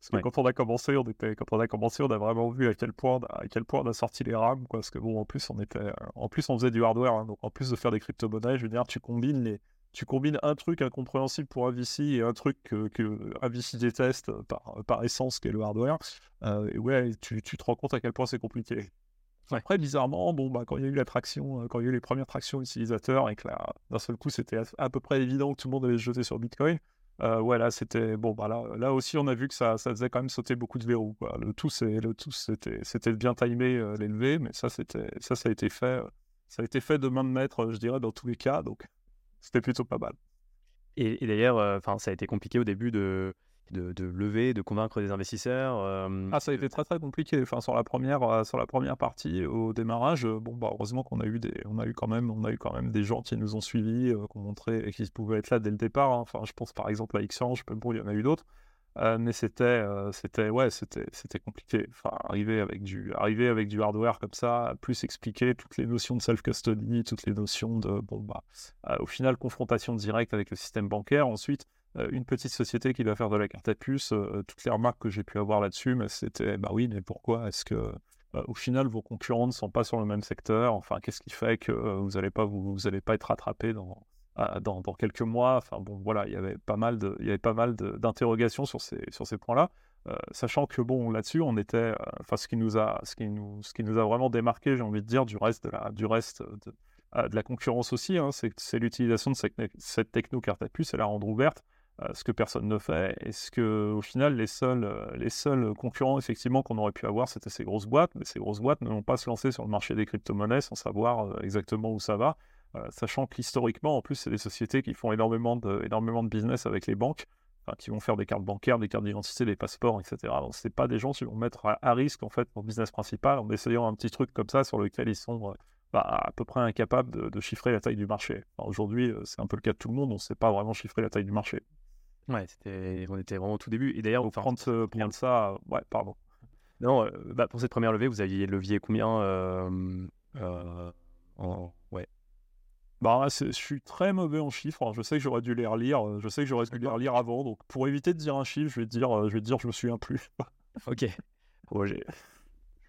Parce que quand on a commencé, on était, quand on a commencé, on a vraiment vu à quel point, à quel point on a sorti les rames, quoi. Parce que bon, en plus, on était, en plus, on faisait du hardware, hein. donc en plus de faire des crypto-monnaies, je veux dire, tu combines les, tu combines un truc incompréhensible pour un VC et un truc que, que un VC déteste par, par essence, qui est le hardware. Euh, et ouais, tu, tu te rends compte à quel point c'est compliqué. Après, bizarrement, bon, bah, quand il y a eu la traction, euh, quand il y a eu les premières tractions utilisateurs et que d'un seul coup, c'était à, peu près évident que tout le monde allait se jeter sur Bitcoin. Euh, ouais, là, c'était bon. Bah, là, là aussi, on a vu que ça, ça faisait quand même sauter beaucoup de verrous. Quoi. Le tout, c'était, c'était bien timé euh, l'élevé, mais ça, c'était, ça, ça a été fait, ça a été fait de main de maître, je dirais, dans tous les cas. Donc, c'était plutôt pas mal. Et, et d'ailleurs, enfin, ça a été compliqué au début de de, lever, de convaincre des investisseurs euh, Ah, ça a été très très compliqué. Enfin, sur la première, euh, sur la première partie, au démarrage, euh, bon, bah, heureusement qu'on a eu des, on a eu quand même, on a eu quand même des gens qui nous ont suivis, qui ont montré et qui pouvaient être là dès le départ. Hein. Enfin, je pense par exemple à Xange, bon, il y en a eu d'autres. mais c'était, c'était, ouais, c'était, c'était compliqué. Enfin, arriver avec du, arriver avec du hardware comme ça, plus expliquer toutes les notions de self-custody, toutes les notions de, bon bah, au final, confrontation directe avec le système bancaire. Ensuite, une petite société qui va faire de la carte à puce, euh, toutes les remarques que j'ai pu avoir là-dessus, mais c'était, bah oui, mais pourquoi est-ce que euh, au final vos concurrents ne sont pas sur le même secteur? Enfin, qu'est-ce qui fait que vous n'allez pas vous, allez pas être rattrapé dans, dans, dans, quelques mois? Enfin bon, voilà, il y avait pas mal de, il y avait pas mal d'interrogations sur ces sur ces points-là. sachant que bon là-dessus on était enfin ce qui nous a ce qui nous ce qui nous a vraiment démarqué j'ai envie de dire du reste de la du reste de, la concurrence aussi hein, c'est l'utilisation de cette, cette techno carte à puce et la rendre ouverte. euh, ce que personne ne fait. Et ce que, au final, les seuls, euh, les seuls concurrents, effectivement, qu'on aurait pu avoir, c'était ces grosses boîtes. Mais ces grosses boîtes ne vont pas se lancer sur le marché des crypto-monnaies sans savoir euh, exactement où ça va. sachant qu'historiquement, en plus, c'est des sociétés qui font énormément de, énormément de business avec les banques, qui vont faire des cartes bancaires, des cartes d'identité, des passeports, etc. Donc, ce pas des gens qui vont mettre à, risque, en fait, leur business principal en essayant un petit truc comme ça sur lequel ils sont bah, à peu près incapables de, chiffrer la taille du marché. Aujourd'hui, c'est un peu le cas de tout le monde, on ne sait pas vraiment chiffrer la taille du marché. Ouais, c'était, on était vraiment au tout début. Et d'ailleurs, pour prendre, ça, ouais, pardon. Non, euh, bah, pour cette première levée, vous aviez levier combien euh, euh, en... ouais. Bah, je suis très mauvais en chiffres. Je sais que j'aurais dû les relire. Je sais que j'aurais dû les relire avant. Donc, pour éviter de dire un chiffre, je vais dire, je vais dire, je me souviens plus. ok. je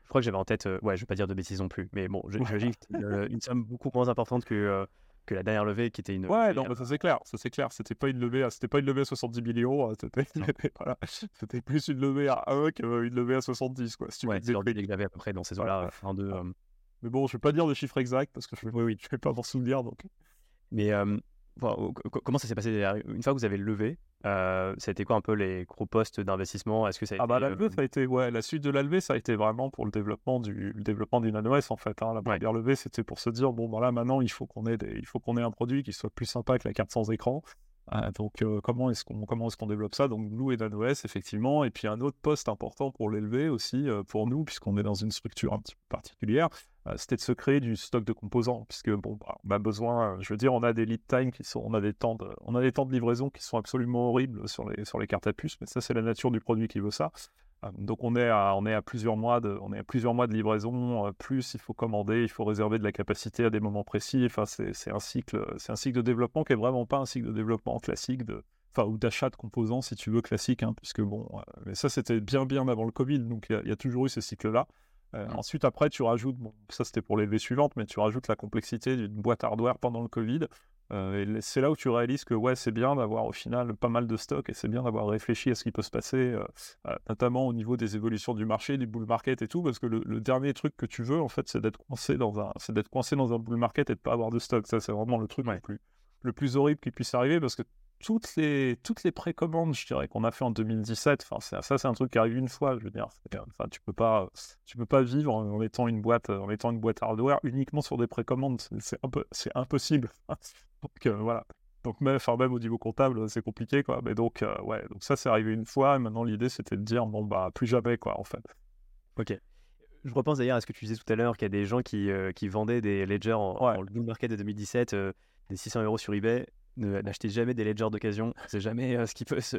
crois que j'avais en tête. ouais, je vais pas dire de bêtises non plus. Mais bon, j'imagine une somme beaucoup moins importante que que la dernière levée qui était une. Ouais, non, ça c'est clair, ça c'est clair. C'était pas une levée, c'était pas une levée à 70 millions, hein, c'était voilà. plus une levée à 1 qu'une levée à 70 quoi. Si tu ouais, c'est l'ordre à peu près dans ces eaux-là, fin de. Euh, mais bon, je vais pas dire le chiffre exact parce que je, oui, oui. je vais pas m'en souvenir donc. Mais euh, comment ça s'est passé? Une fois que vous avez levé, euh, ça a été quoi un peu les gros postes d'investissement? Est-ce que ça a ah bah, été, ça a été ouais, la suite de la levée, ça a été vraiment pour le développement du le développement du NanoS en fait. Hein. La première levée, c'était pour se dire bon, voilà, maintenant il faut qu'on ait il faut qu'on ait un produit qui soit plus sympa que la carte sans écran. Ah, donc euh, comment est-ce qu'on comment est-ce qu'on développe ça? Donc Blue et NanoS effectivement, et puis un autre poste important pour l'élever aussi euh, pour nous puisqu'on est dans une structure un petit peu particulière, euh, c'était de se créer du stock de composants puisque bon bah, on a besoin, je veux dire on a des lead time qui sont, on a des temps de, on a des temps de livraison qui sont absolument horribles sur les sur les cartes à puce, mais ça c'est la nature du produit qui veut ça. Donc on est à, on est à plusieurs mois de, on est à plusieurs mois de livraison. Plus il faut commander, il faut réserver de la capacité à des moments précis. Enfin c'est un cycle, c'est un cycle de développement qui est vraiment pas un cycle de développement classique enfin ou d'achat de composants si tu veux classique, hein, puisque bon, mais ça c'était bien bien avant le Covid, donc il y, a toujours eu ce cycle-là. Mmh. Ensuite après tu rajoutes, bon ça c'était pour les V suivantes, mais tu rajoutes la complexité d'une boîte hardware pendant le Covid. Euh, c'est là où tu réalises que ouais, c'est bien d'avoir au final pas mal de stock et c'est bien d'avoir réfléchi à ce qui peut se passer, euh, euh, notamment au niveau des évolutions du marché, du bull market et tout, parce que le, dernier truc que tu veux en fait, c'est d'être coincé dans un, c'est d'être coincé dans un bull market et de pas avoir de stock. Ça, c'est vraiment le truc le plus, le plus horrible qui puisse arriver parce que toutes les, toutes les précommandes, je dirais, qu'on a fait en 2017, enfin, ça, c'est un truc qui arrive une fois, je veux dire. Enfin, tu peux pas, tu peux pas vivre en étant une boîte, en étant une boîte hardware uniquement sur des précommandes. C'est un peu, c'est impossible. donc, euh, voilà. Donc, même, enfin, même au niveau comptable, c'est compliqué, quoi. Mais donc, euh, ouais, donc ça, c'est arrivé une fois. Et maintenant, l'idée, c'était de dire, bon, bah, plus jamais, quoi, en fait. Ok. Je repense d'ailleurs à ce que tu disais tout à l'heure, qu'il y a des gens qui, euh, qui vendaient des ledgers en, en bull market de 2017, des 600 euros sur eBay n'achetez jamais des ledgers d'occasion. C'est jamais euh, ce qui peut se,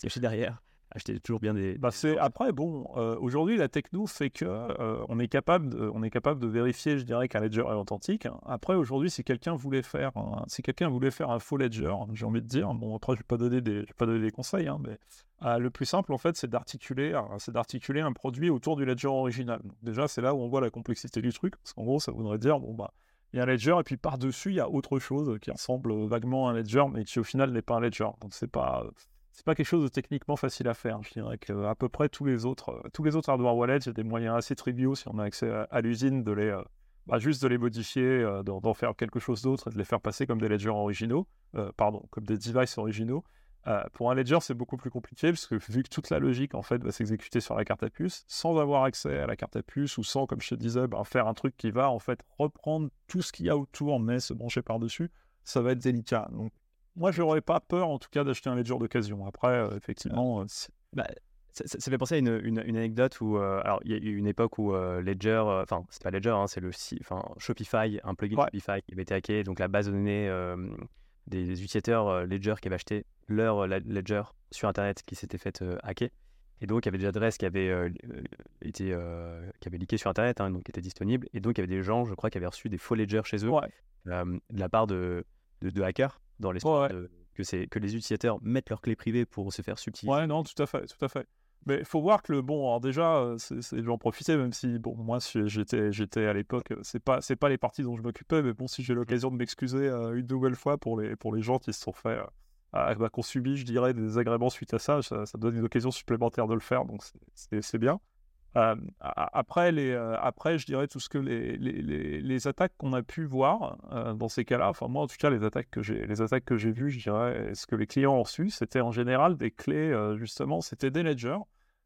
cacher derrière. Achetez toujours bien des. Bah c'est après bon. Euh, aujourd'hui, la techno fait que euh, on est capable, de, on est capable de vérifier, je dirais, qu'un ledger est authentique. Après, aujourd'hui, si quelqu'un voulait faire, un, si quelqu'un voulait faire un faux ledger, j'ai envie de dire, bon après, je vais pas donner des, vais pas donner des conseils, hein, mais le plus simple en fait, c'est d'articuler, c'est d'articuler un produit autour du ledger original. déjà, c'est là où on voit la complexité du truc, parce qu'en gros, ça voudrait dire, bon bah il y a un ledger et puis par-dessus, il y a autre chose qui ressemble vaguement à un ledger, mais qui au final n'est pas un ledger. Donc c'est pas c'est pas quelque chose de techniquement facile à faire. Je dirais qu'à peu près tous les autres tous les autres hardware wallets, il y a des moyens assez triviaux si on a accès à, l'usine de les bah, juste de les modifier, euh, d'en faire quelque chose d'autre et de les faire passer comme des ledgers originaux, euh, pardon, comme des devices originaux. Euh, pour un ledger, c'est beaucoup plus compliqué parce que vu que toute la logique en fait va s'exécuter sur la carte à puce, sans avoir accès à la carte à puce ou sans, comme je te disais, ben, faire un truc qui va en fait reprendre tout ce qu'il y a autour mais se brancher par dessus, ça va être délicat. Donc moi, je n'aurais pas peur en tout cas d'acheter un ledger d'occasion. Après, euh, effectivement, euh, bah, ça, fait penser à une, une, anecdote où, alors, il y a eu une époque où Ledger, enfin, c'est pas Ledger, hein, c'est le enfin, Shopify, un plugin Shopify qui avait été hacké, donc la base de données des, utilisateurs Ledger qui avaient acheté leur euh, Ledger sur Internet qui s'était fait euh, hacker. Et donc, il y avait des adresses qui avaient été qui avaient leaké sur Internet, hein, donc qui étaient disponibles. Et donc, il y avait des gens, je crois, qui avaient reçu des faux ledgers chez eux de la part de, de, hackers, dans l'espoir que, que les utilisateurs mettent leurs clés privées pour se faire subtiliser. Ouais, non, tout à fait, tout à fait. Mais il faut voir que le bon, alors déjà, euh, j'en profitais, même si bon, moi j'étais, j'étais à l'époque, euh, c'est pas, c'est pas les parties dont je m'occupais, mais bon, si j'ai l'occasion de m'excuser euh, une nouvelle fois pour les, pour les gens qui se sont fait, euh, bah, qu'on subit, je dirais, des agréments suite à ça, ça, donne une occasion supplémentaire de le faire, donc c'est, bien. après, les, après, je dirais tout ce que les, les, les attaques qu'on a pu voir dans ces cas-là, enfin moi en tout cas les attaques que j'ai les attaques que j'ai vues, je dirais, ce que les clients ont reçu, c'était en général des clés justement, c'était des ledgers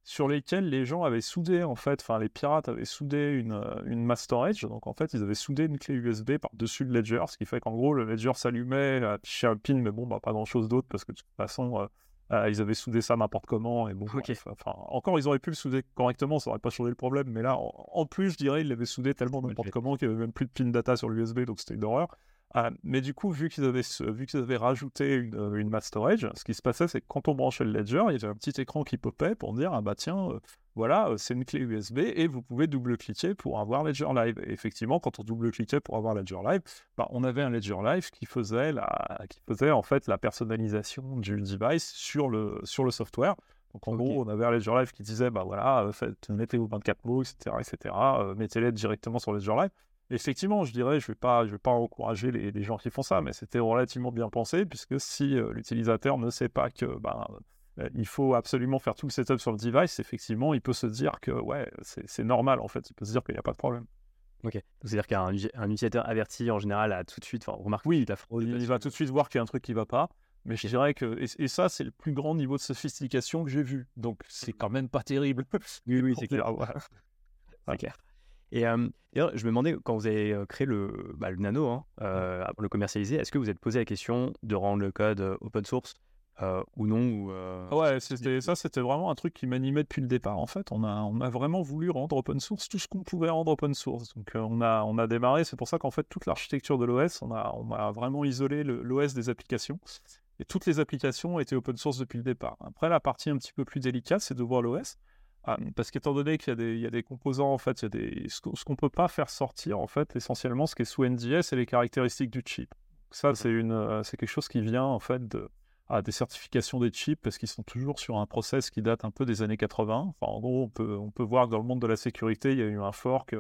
sur lesquels les gens avaient soudé, en fait, enfin les pirates avaient soudé une, euh, une mass storage, donc en fait ils avaient soudé une clé USB par-dessus le ledger, ce qui fait qu'en gros le ledger s'allumait, affichait un pin, mais bon, bah, pas grand-chose d'autre, parce que de toute façon euh, euh, ils avaient soudé ça n'importe comment, et bon, enfin, encore ils auraient pu le souder correctement, ça aurait pas changé le problème, mais là, en, plus, je dirais, ils l'avaient soudé tellement n'importe comment qu'il n'y avait même plus de pin data sur l'USB, donc c'était une horreur. Ah, mais du coup, vu qu'ils avaient, vu qu'ils avaient rajouté une, euh, une, mass storage, ce qui se passait, c'est que quand on branchait le ledger, il y avait un petit écran qui popait pour dire Ah bah tiens, euh, voilà, euh, c'est une clé USB et vous pouvez double-cliquer pour avoir Ledger Live. Et effectivement, quand on double-cliquait pour avoir Ledger Live, bah, on avait un Ledger Live qui faisait, la, qui faisait en fait la personnalisation du device sur le, sur le software. Donc en gros, on avait un Ledger Live qui disait bah voilà, mettez vos 24 mots, etc., etc., mettez-les directement sur Ledger Live. Effectivement, je dirais, je ne vais, pas, je vais pas encourager les, gens qui font ça, mais c'était relativement bien pensé, puisque si euh, l'utilisateur ne sait pas que ben, euh, il faut absolument faire tout le setup sur le device, effectivement, il peut se dire que ouais, c'est normal en fait, il peut se dire qu'il n'y a pas de problème. Ok, c'est-à-dire qu'un utilisateur averti en général a tout de suite, enfin, remarque oui, la fraude. Il, va tout de suite voir qu'il y a un truc qui ne va pas. Mais je dirais que, et, ça, c'est le plus grand niveau de sophistication que j'ai vu. Donc, c'est quand même pas terrible. oui, oui, c'est clair. C'est clair. Et d'ailleurs, je me demandais, quand vous avez créé le, bah, le Nano, hein, euh, pour le commercialiser, est-ce que vous êtes posé la question de rendre le code open source ou non ou, ah Ouais, c'était, ça, c'était vraiment un truc qui m'animait depuis le départ. En fait, on a, on a vraiment voulu rendre open source tout ce qu'on pouvait rendre open source. Donc, on, a, on a démarré, c'est pour ça qu'en fait, toute l'architecture de l'OS, on a, on a vraiment isolé l'OS des applications. Et toutes les applications étaient open source depuis le départ. Après, la partie un petit peu plus délicate, c'est de voir l'OS. Ah, parce qu'étant donné qu'il y, a des composants, en fait, il y a des, ce qu'on ne peut pas faire sortir, en fait, essentiellement, ce qui est sous NDS, c'est les caractéristiques du chip. Ça, c'est une, euh, c'est quelque chose qui vient, en fait, de, à des certifications des chips, parce qu'ils sont toujours sur un process qui date un peu des années 80. Enfin, en gros, on peut, on peut voir que dans le monde de la sécurité, il y a eu un fork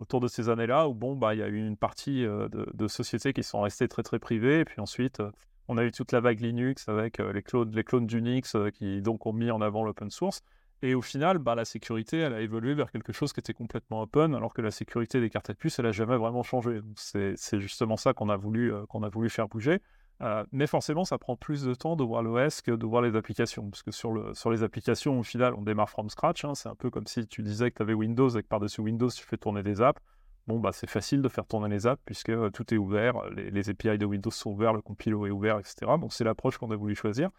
autour de ces années-là où bon, bah, il y a eu une partie de, sociétés qui sont restées très très privées. Et puis ensuite, on a eu toute la vague Linux avec les, clones, les clones d'Unix qui donc ont mis en avant l'open source. Et au final, bah, la sécurité, elle a évolué vers quelque chose qui était complètement open, alors que la sécurité des cartes de puce, elle n'a jamais vraiment changé. C'est justement ça qu'on a, voulu, qu'on a voulu faire bouger. Euh, mais forcément, ça prend plus de temps de voir l'OS que de voir les applications. Parce que sur, le, sur les applications, au final, on démarre from scratch. Hein. C'est un peu comme si tu disais que tu avais Windows et que par-dessus Windows, tu fais tourner des apps. Bon, bah, c'est facile de faire tourner les apps puisque euh, tout est ouvert, les, API de Windows sont ouverts, le compilo est ouvert, etc. Donc, c'est l'approche qu'on a voulu choisir.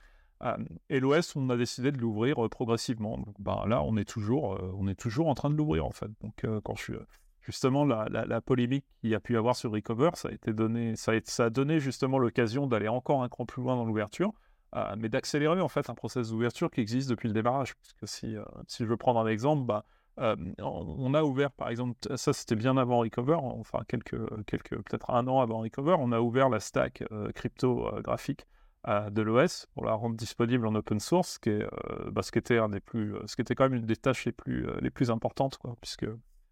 Et l'OS, on a décidé de l'ouvrir progressivement. Donc, bah, là, on est, toujours, on est toujours en train de l'ouvrir, en fait. Donc, quand je justement la, polémique qu'il y a pu avoir sur Recover, ça a, été donné, ça a, donné justement l'occasion d'aller encore un cran plus loin dans l'ouverture, mais d'accélérer en fait un process d'ouverture qui existe depuis le démarrage. Parce que si, si je veux prendre un exemple, bah, euh, on a ouvert par exemple, ça c'était bien avant Recover, enfin quelques, quelques peut-être un an avant Recover, on a ouvert la stack cryptographique de l'OS pour la rendre disponible en open source, qui est, bah, ce qui était un des plus, ce qui était quand même une des tâches les plus, plus importantes, quoi, puisque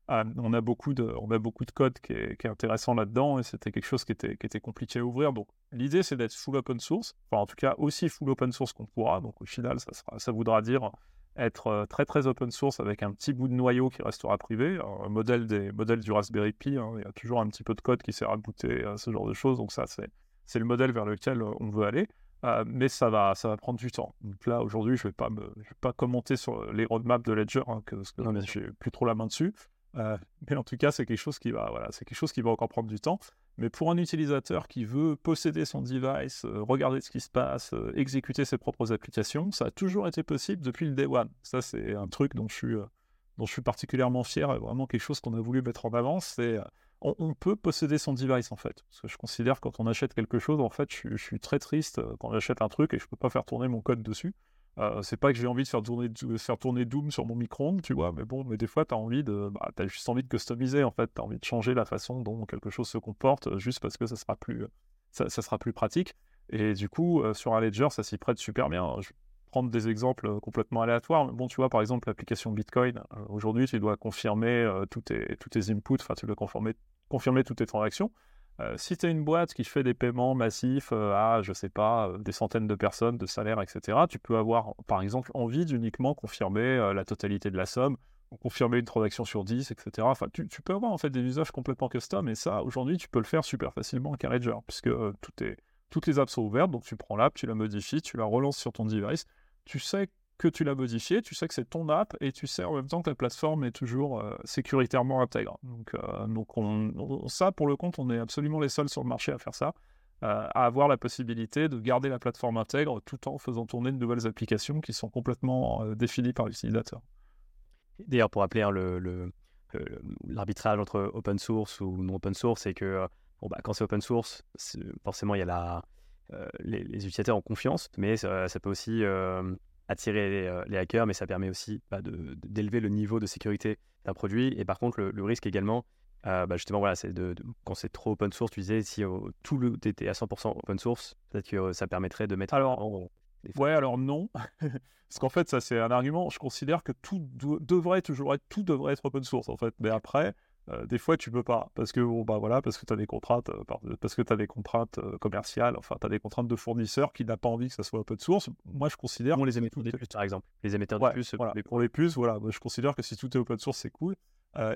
ah, on, a beaucoup de, on a beaucoup de code qui est, intéressant là-dedans et c'était quelque chose qui était, compliqué à ouvrir. Donc l'idée c'est d'être full open source, enfin en tout cas aussi full open source qu'on pourra. Donc au final, ça, voudra dire être euh, très très open source avec un petit bout de noyau qui restera privé, un modèle des modèles du Raspberry Pi. Hein. il y a toujours un petit peu de code qui sert à booter ce genre de choses. Donc ça c'est, le modèle vers lequel euh, on veut aller. Euh, mais ça va, ça va prendre du temps. Donc là, aujourd'hui, je ne vais, pas vais pas commenter sur les roadmaps de Ledger, hein, que, parce que j'ai plus trop la main dessus. Euh, mais en tout cas, c'est quelque chose qui va, voilà, c'est quelque chose qui va encore prendre du temps. Mais pour un utilisateur qui veut posséder son device, euh, regarder ce qui se passe, euh, exécuter ses propres applications, ça a toujours été possible depuis le day one. Ça, c'est un truc dont je suis, dont je suis particulièrement fier, vraiment quelque chose qu'on a voulu mettre en avant. C'est on, peut posséder son device en fait. Parce que je considère quand on achète quelque chose, en fait, je, suis très triste quand j'achète un truc et je peux pas faire tourner mon code dessus. Euh, c'est pas que j'ai envie de faire tourner, faire tourner Doom sur mon micro-ondes, tu vois, mais bon, mais des fois, tu as envie de. Bah, juste envie de customiser, en fait. Tu as envie de changer la façon dont quelque chose se comporte, euh, juste parce que ça sera plus, ça, sera plus pratique. Et du coup, euh, sur un Ledger, ça s'y prête super bien. Je vais prendre des exemples complètement aléatoires. Bon, tu vois, par exemple, l'application Bitcoin. Aujourd'hui, tu dois confirmer tous, tes, tous tes inputs, enfin, tu dois confirmer, confirmer toutes tes transactions. Euh, si tu as une boîte qui fait des paiements massifs euh, à, je sais pas, euh, des centaines de personnes, de salaires, etc., tu peux avoir, par exemple, envie d'uniquement confirmer la totalité de la somme, ou confirmer une transaction sur 10, etc. Enfin, tu, peux avoir en fait des usages complètement custom, et ça, aujourd'hui, tu peux le faire super facilement avec Ledger, puisque toutes les apps sont ouvertes, donc tu prends l'app, tu la modifies, tu la relances sur ton device, tu sais que tu l'as modifié, tu sais que c'est ton app et tu sais en même temps que la plateforme est toujours euh, sécuritairement intègre. Donc, euh, donc on, ça, pour le compte, on est absolument les seuls sur le marché à faire ça, euh, à avoir la possibilité de garder la plateforme intègre tout en faisant tourner de nouvelles applications qui sont complètement définies par l'utilisateur. D'ailleurs, pour appeler hein, l'arbitrage entre open source ou non open source, c'est que bah, quand c'est open source, forcément, il y a les, utilisateurs ont confiance, mais ça peut aussi attirer euh, les, hackers, mais ça permet aussi bah, d'élever le niveau de sécurité d'un produit. Et par contre, le, risque également, euh, bah, justement, voilà, c'est de, quand c'est trop open source, tu disais, si tout le était à 100% open source, peut-être que euh, ça permettrait de mettre. Alors, ouais, alors non. Parce qu'en fait, ça, c'est un argument. Je considère que tout devrait toujours être, tout devrait être open source, en fait. Mais après, euh, des fois, tu peux pas parce que bon, bah voilà, parce que tu as des contraintes, euh, parce que tu des contraintes euh, commerciales, enfin, tu as des contraintes de fournisseurs qui n'a pas envie que ça soit open source. Moi, je considère. Pour les émetteurs de puces, par exemple. Les émetteurs de puces. Voilà, pour les puces, voilà, moi, je considère que si tout est open source, c'est cool.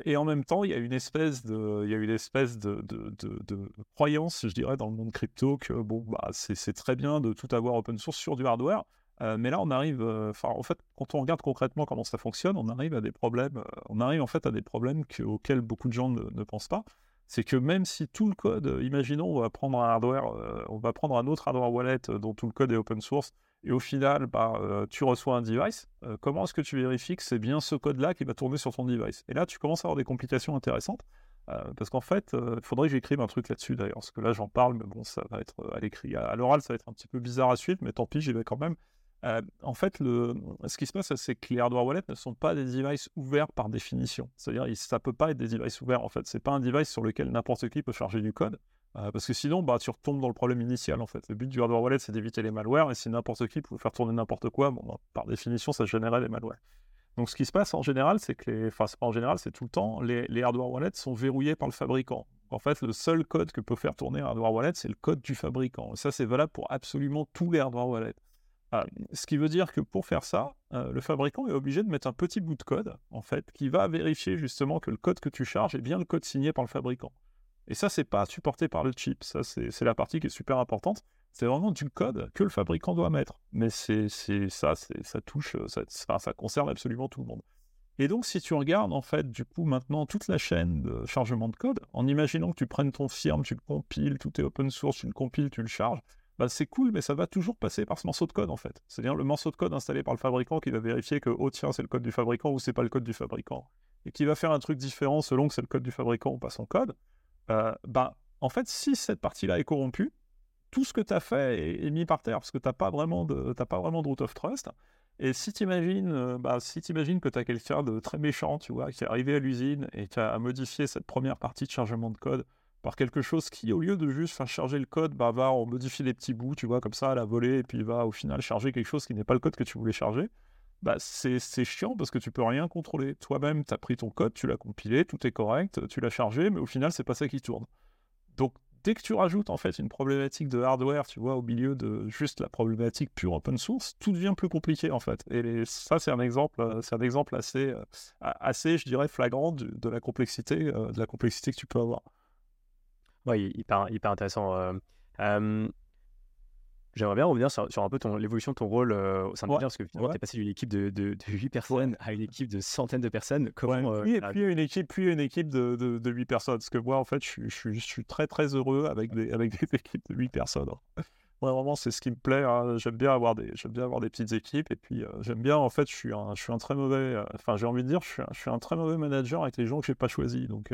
et en même temps, il y a une espèce de, il y a une espèce de, de, de, croyance, je dirais, dans le monde crypto que bon, bah, c'est très bien de tout avoir open source sur du hardware. Euh, mais là, on arrive, euh, en fait, quand on regarde concrètement comment ça fonctionne, on arrive à des problèmes, euh, on arrive en fait à des problèmes auxquels beaucoup de gens ne, pensent pas. C'est que même si tout le code, imaginons, on va prendre un hardware, on va prendre un autre hardware wallet dont tout le code est open source, et au final, bah, tu reçois un device, comment est-ce que tu vérifies que c'est bien ce code-là qui va tourner sur ton device? Et là, tu commences à avoir des complications intéressantes. parce qu'en fait, il faudrait que j'écrive un truc là-dessus d'ailleurs, parce que là j'en parle, mais bon, ça va être à l'écrit. À l'oral, ça va être un petit peu bizarre à suivre, mais tant pis, j'y vais quand même. Euh, en fait, ce qui se passe, c'est que les hardware wallets ne sont pas des devices ouverts par définition. C'est-à-dire, ça peut pas être des devices ouverts. En fait, c'est pas un device sur lequel n'importe qui peut charger du code, euh, parce que sinon, bah, tu retombes dans le problème initial. En fait, le but du hardware wallet, c'est d'éviter les malwares, et si n'importe qui peut faire tourner n'importe quoi, bah, par définition, ça générait des malwares. Donc, ce qui se passe en général, c'est que les, enfin, en général, c'est tout le temps, les, les hardware wallets sont verrouillés par le fabricant. En fait, le seul code que peut faire tourner un hardware wallet, c'est le code du fabricant. Et ça, c'est valable pour absolument tous les hardware wallets. Euh, ce qui veut dire que pour faire ça, euh, le fabricant est obligé de mettre un petit bout de code, en fait, qui va vérifier justement que le code que tu charges est bien le code signé par le fabricant. Et ça, c'est pas supporté par le chip. Ça, c'est la partie qui est super importante. C'est vraiment du code que le fabricant doit mettre. Mais c'est ça, ça touche, ça, ça concerne absolument tout le monde. Et donc, si tu regardes, en fait, du coup, maintenant, toute la chaîne de chargement de code, en imaginant que tu prennes ton firme, tu le compiles, tout est open source, tu le compiles, tu le charges, bah, c'est cool, mais ça va toujours passer par ce morceau de code, en fait. C'est-à-dire le morceau de code installé par le fabricant qui va vérifier que, oh tiens, c'est le code du fabricant ou c'est pas le code du fabricant. Et qui va faire un truc différent selon que c'est le code du fabricant ou pas son code. Euh, bah, en fait, si cette partie-là est corrompue, tout ce que tu as fait est, mis par terre parce que tu n'as pas, vraiment de, pas vraiment root of trust. Et si tu imagines, euh, bah, si imagines que tu as quelqu'un de très méchant, tu vois, qui est arrivé à l'usine et qui a modifié cette première partie de chargement de code par quelque chose qui, au lieu de juste faire charger le code, bah, va en modifier les petits bouts, tu vois, comme ça, à la volée, et puis va au final charger quelque chose qui n'est pas le code que tu voulais charger, bah, c'est chiant parce que tu peux rien contrôler. Toi-même, tu as pris ton code, tu l'as compilé, tout est correct, tu l'as chargé, mais au final, c'est pas ça qui tourne. Donc, dès que tu rajoutes en fait une problématique de hardware, tu vois, au milieu de juste la problématique pure open source, tout devient plus compliqué en fait. Et ça, c'est un exemple, euh, c'est un exemple assez, euh, je dirais, flagrant de, la complexité, euh, de la complexité que tu peux avoir. Oui, hyper, hyper intéressant. J'aimerais bien revenir sur, un peu l'évolution de ton rôle au sein de ouais, parce que finalement, tu es passé d'une équipe de, de, 8 personnes à une équipe de centaines de personnes. Comment, puis, puis, une équipe, puis une équipe de, de, 8 personnes. Parce que moi, en fait, je, je, je suis très, très heureux avec des, avec des équipes de 8 personnes. Hein. vraiment, c'est ce qui me plaît. Hein. J'aime bien, avoir des, bien avoir des petites équipes. Et puis, j'aime bien, en fait, je suis un, je suis un très mauvais. Enfin, j'ai envie de dire, je suis, un, je suis un très mauvais manager avec les gens que je n'ai pas choisis. Donc,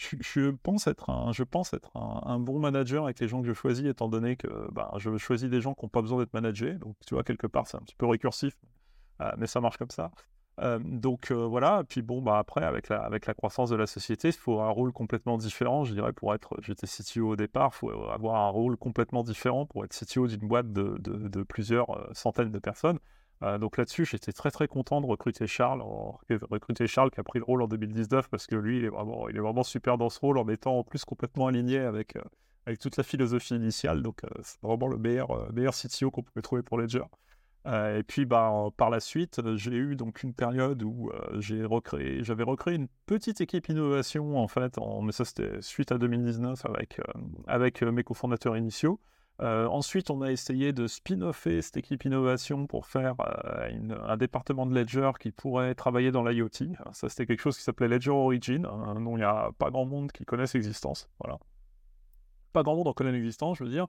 je, pense être, un, je pense être un, bon manager avec les gens que je choisis, étant donné que bah, je choisis des gens qui n'ont pas besoin d'être managés. Donc, tu vois, quelque part, c'est un petit peu récursif, euh, mais ça marche comme ça. Euh, donc euh, voilà, puis bon, bah après, avec la, avec la croissance de la société, il faut un rôle complètement différent. Je dirais, pour être, j'étais CTO au départ, il faut avoir un rôle complètement différent pour être CTO d'une boîte de, de, plusieurs centaines de personnes. Euh, donc là-dessus, j'étais très très content de recruter Charles, recruter Charles qui a pris le rôle en 2019 parce que lui, il est vraiment, il est vraiment super dans ce rôle en étant en plus complètement aligné avec, euh, avec toute la philosophie initiale. Donc euh, c'est vraiment le meilleur, meilleur CTO qu'on pouvait trouver pour Ledger. et puis bah, par la suite, j'ai eu donc une période où j'ai recréé, j'avais recréé une petite équipe innovation en fait, mais ça c'était suite à 2019 avec, avec mes cofondateurs initiaux. Euh, ensuite, on a essayé de spin-offer cette équipe innovation pour faire euh, un département de Ledger qui pourrait travailler dans l'IoT. Ça, c'était quelque chose qui s'appelait Ledger Origin, hein, dont il n'y a pas grand monde qui connaisse l'existence. Voilà. Pas grand monde en connaît l'existence, je veux dire.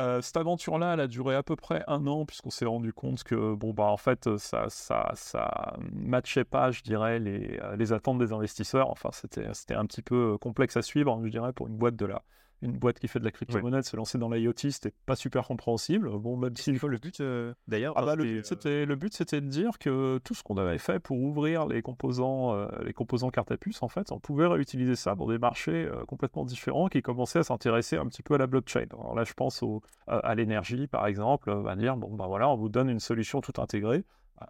Euh, cette aventure-là, elle a duré à peu près un an, puisqu'on s'est rendu compte que, bon, bah, en fait, ça, ça, ça matchait pas, je dirais, les, attentes des investisseurs. Enfin, c'était un petit peu complexe à suivre, je dirais, pour une boîte de la, une boîte qui fait de la crypto-monnaie se lancer dans l'IoT, c'était pas super compréhensible. Bon, même si le but, euh, d'ailleurs, ah bah, le, but, c'était, le but c'était de dire que tout ce qu'on avait fait pour ouvrir les composants, euh, les composants carte à puce, en fait, on pouvait réutiliser ça pour des marchés euh, complètement différents qui commençaient à s'intéresser un petit peu à la blockchain. Alors là, je pense au, à, l'énergie, par exemple, on va dire bon bah voilà, on vous donne une solution tout intégrée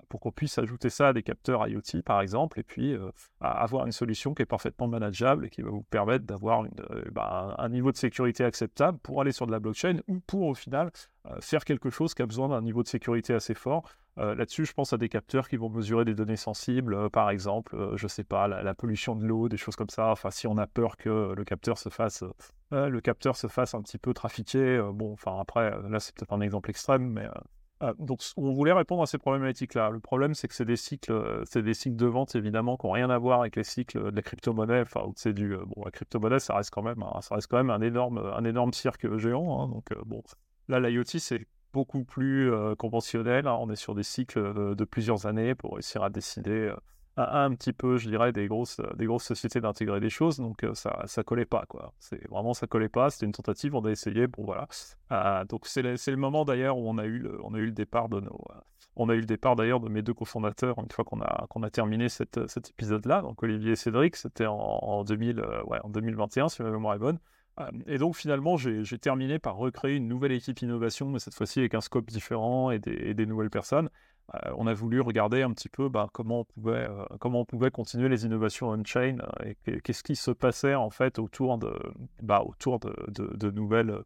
pour qu'on puisse ajouter ça à des capteurs IoT, par exemple, et puis euh, avoir une solution qui est parfaitement manageable et qui va vous permettre d'avoir euh, bah, un niveau de sécurité acceptable pour aller sur de la blockchain ou pour, au final, euh, faire quelque chose qui a besoin d'un niveau de sécurité assez fort. Là-dessus, je pense à des capteurs qui vont mesurer des données sensibles, par exemple, je ne sais pas, la, pollution de l'eau, des choses comme ça. Enfin, si on a peur que le capteur se fasse, le capteur se fasse un petit peu trafiquer, bon, enfin après, là c'est peut-être un exemple extrême, mais ah, donc, on voulait répondre à ces problématiques-là. Le problème, c'est que c'est des cycles, euh, c'est des cycles de vente évidemment qui n'ont rien à voir avec les cycles de la crypto-monnaie. Enfin, c'est du, euh, bon, la crypto-monnaie, ça reste quand même, ça reste quand même un énorme, un énorme cirque géant. Hein. donc, euh, bon, là, l'IoT, c'est beaucoup plus conventionnel. Hein. on est sur des cycles de plusieurs années pour réussir à décider un, petit peu, je dirais, des grosses, des grosses sociétés d'intégrer des choses. Donc euh, ça, ça collait pas, quoi. C'est vraiment ça collait pas. C'était une tentative. On a essayé. Bon voilà. Euh, donc c'est le, le, moment d'ailleurs où on a eu le, on a eu le départ de nos, euh, on a eu le départ d'ailleurs de mes deux cofondateurs une fois qu'on a, qu'on a terminé cette, cet épisode-là. Donc Olivier et Cédric, c'était en, 2000, ouais, en 2021 si ma mémoire est bonne. Et donc finalement, j'ai terminé par recréer une nouvelle équipe innovation, mais cette fois-ci avec un scope différent et des, et des nouvelles personnes. On a voulu regarder un petit peu comment, on pouvait, comment on pouvait continuer les innovations on-chain et qu'est-ce qui se passait en fait autour de, bah, autour de, nouvelles.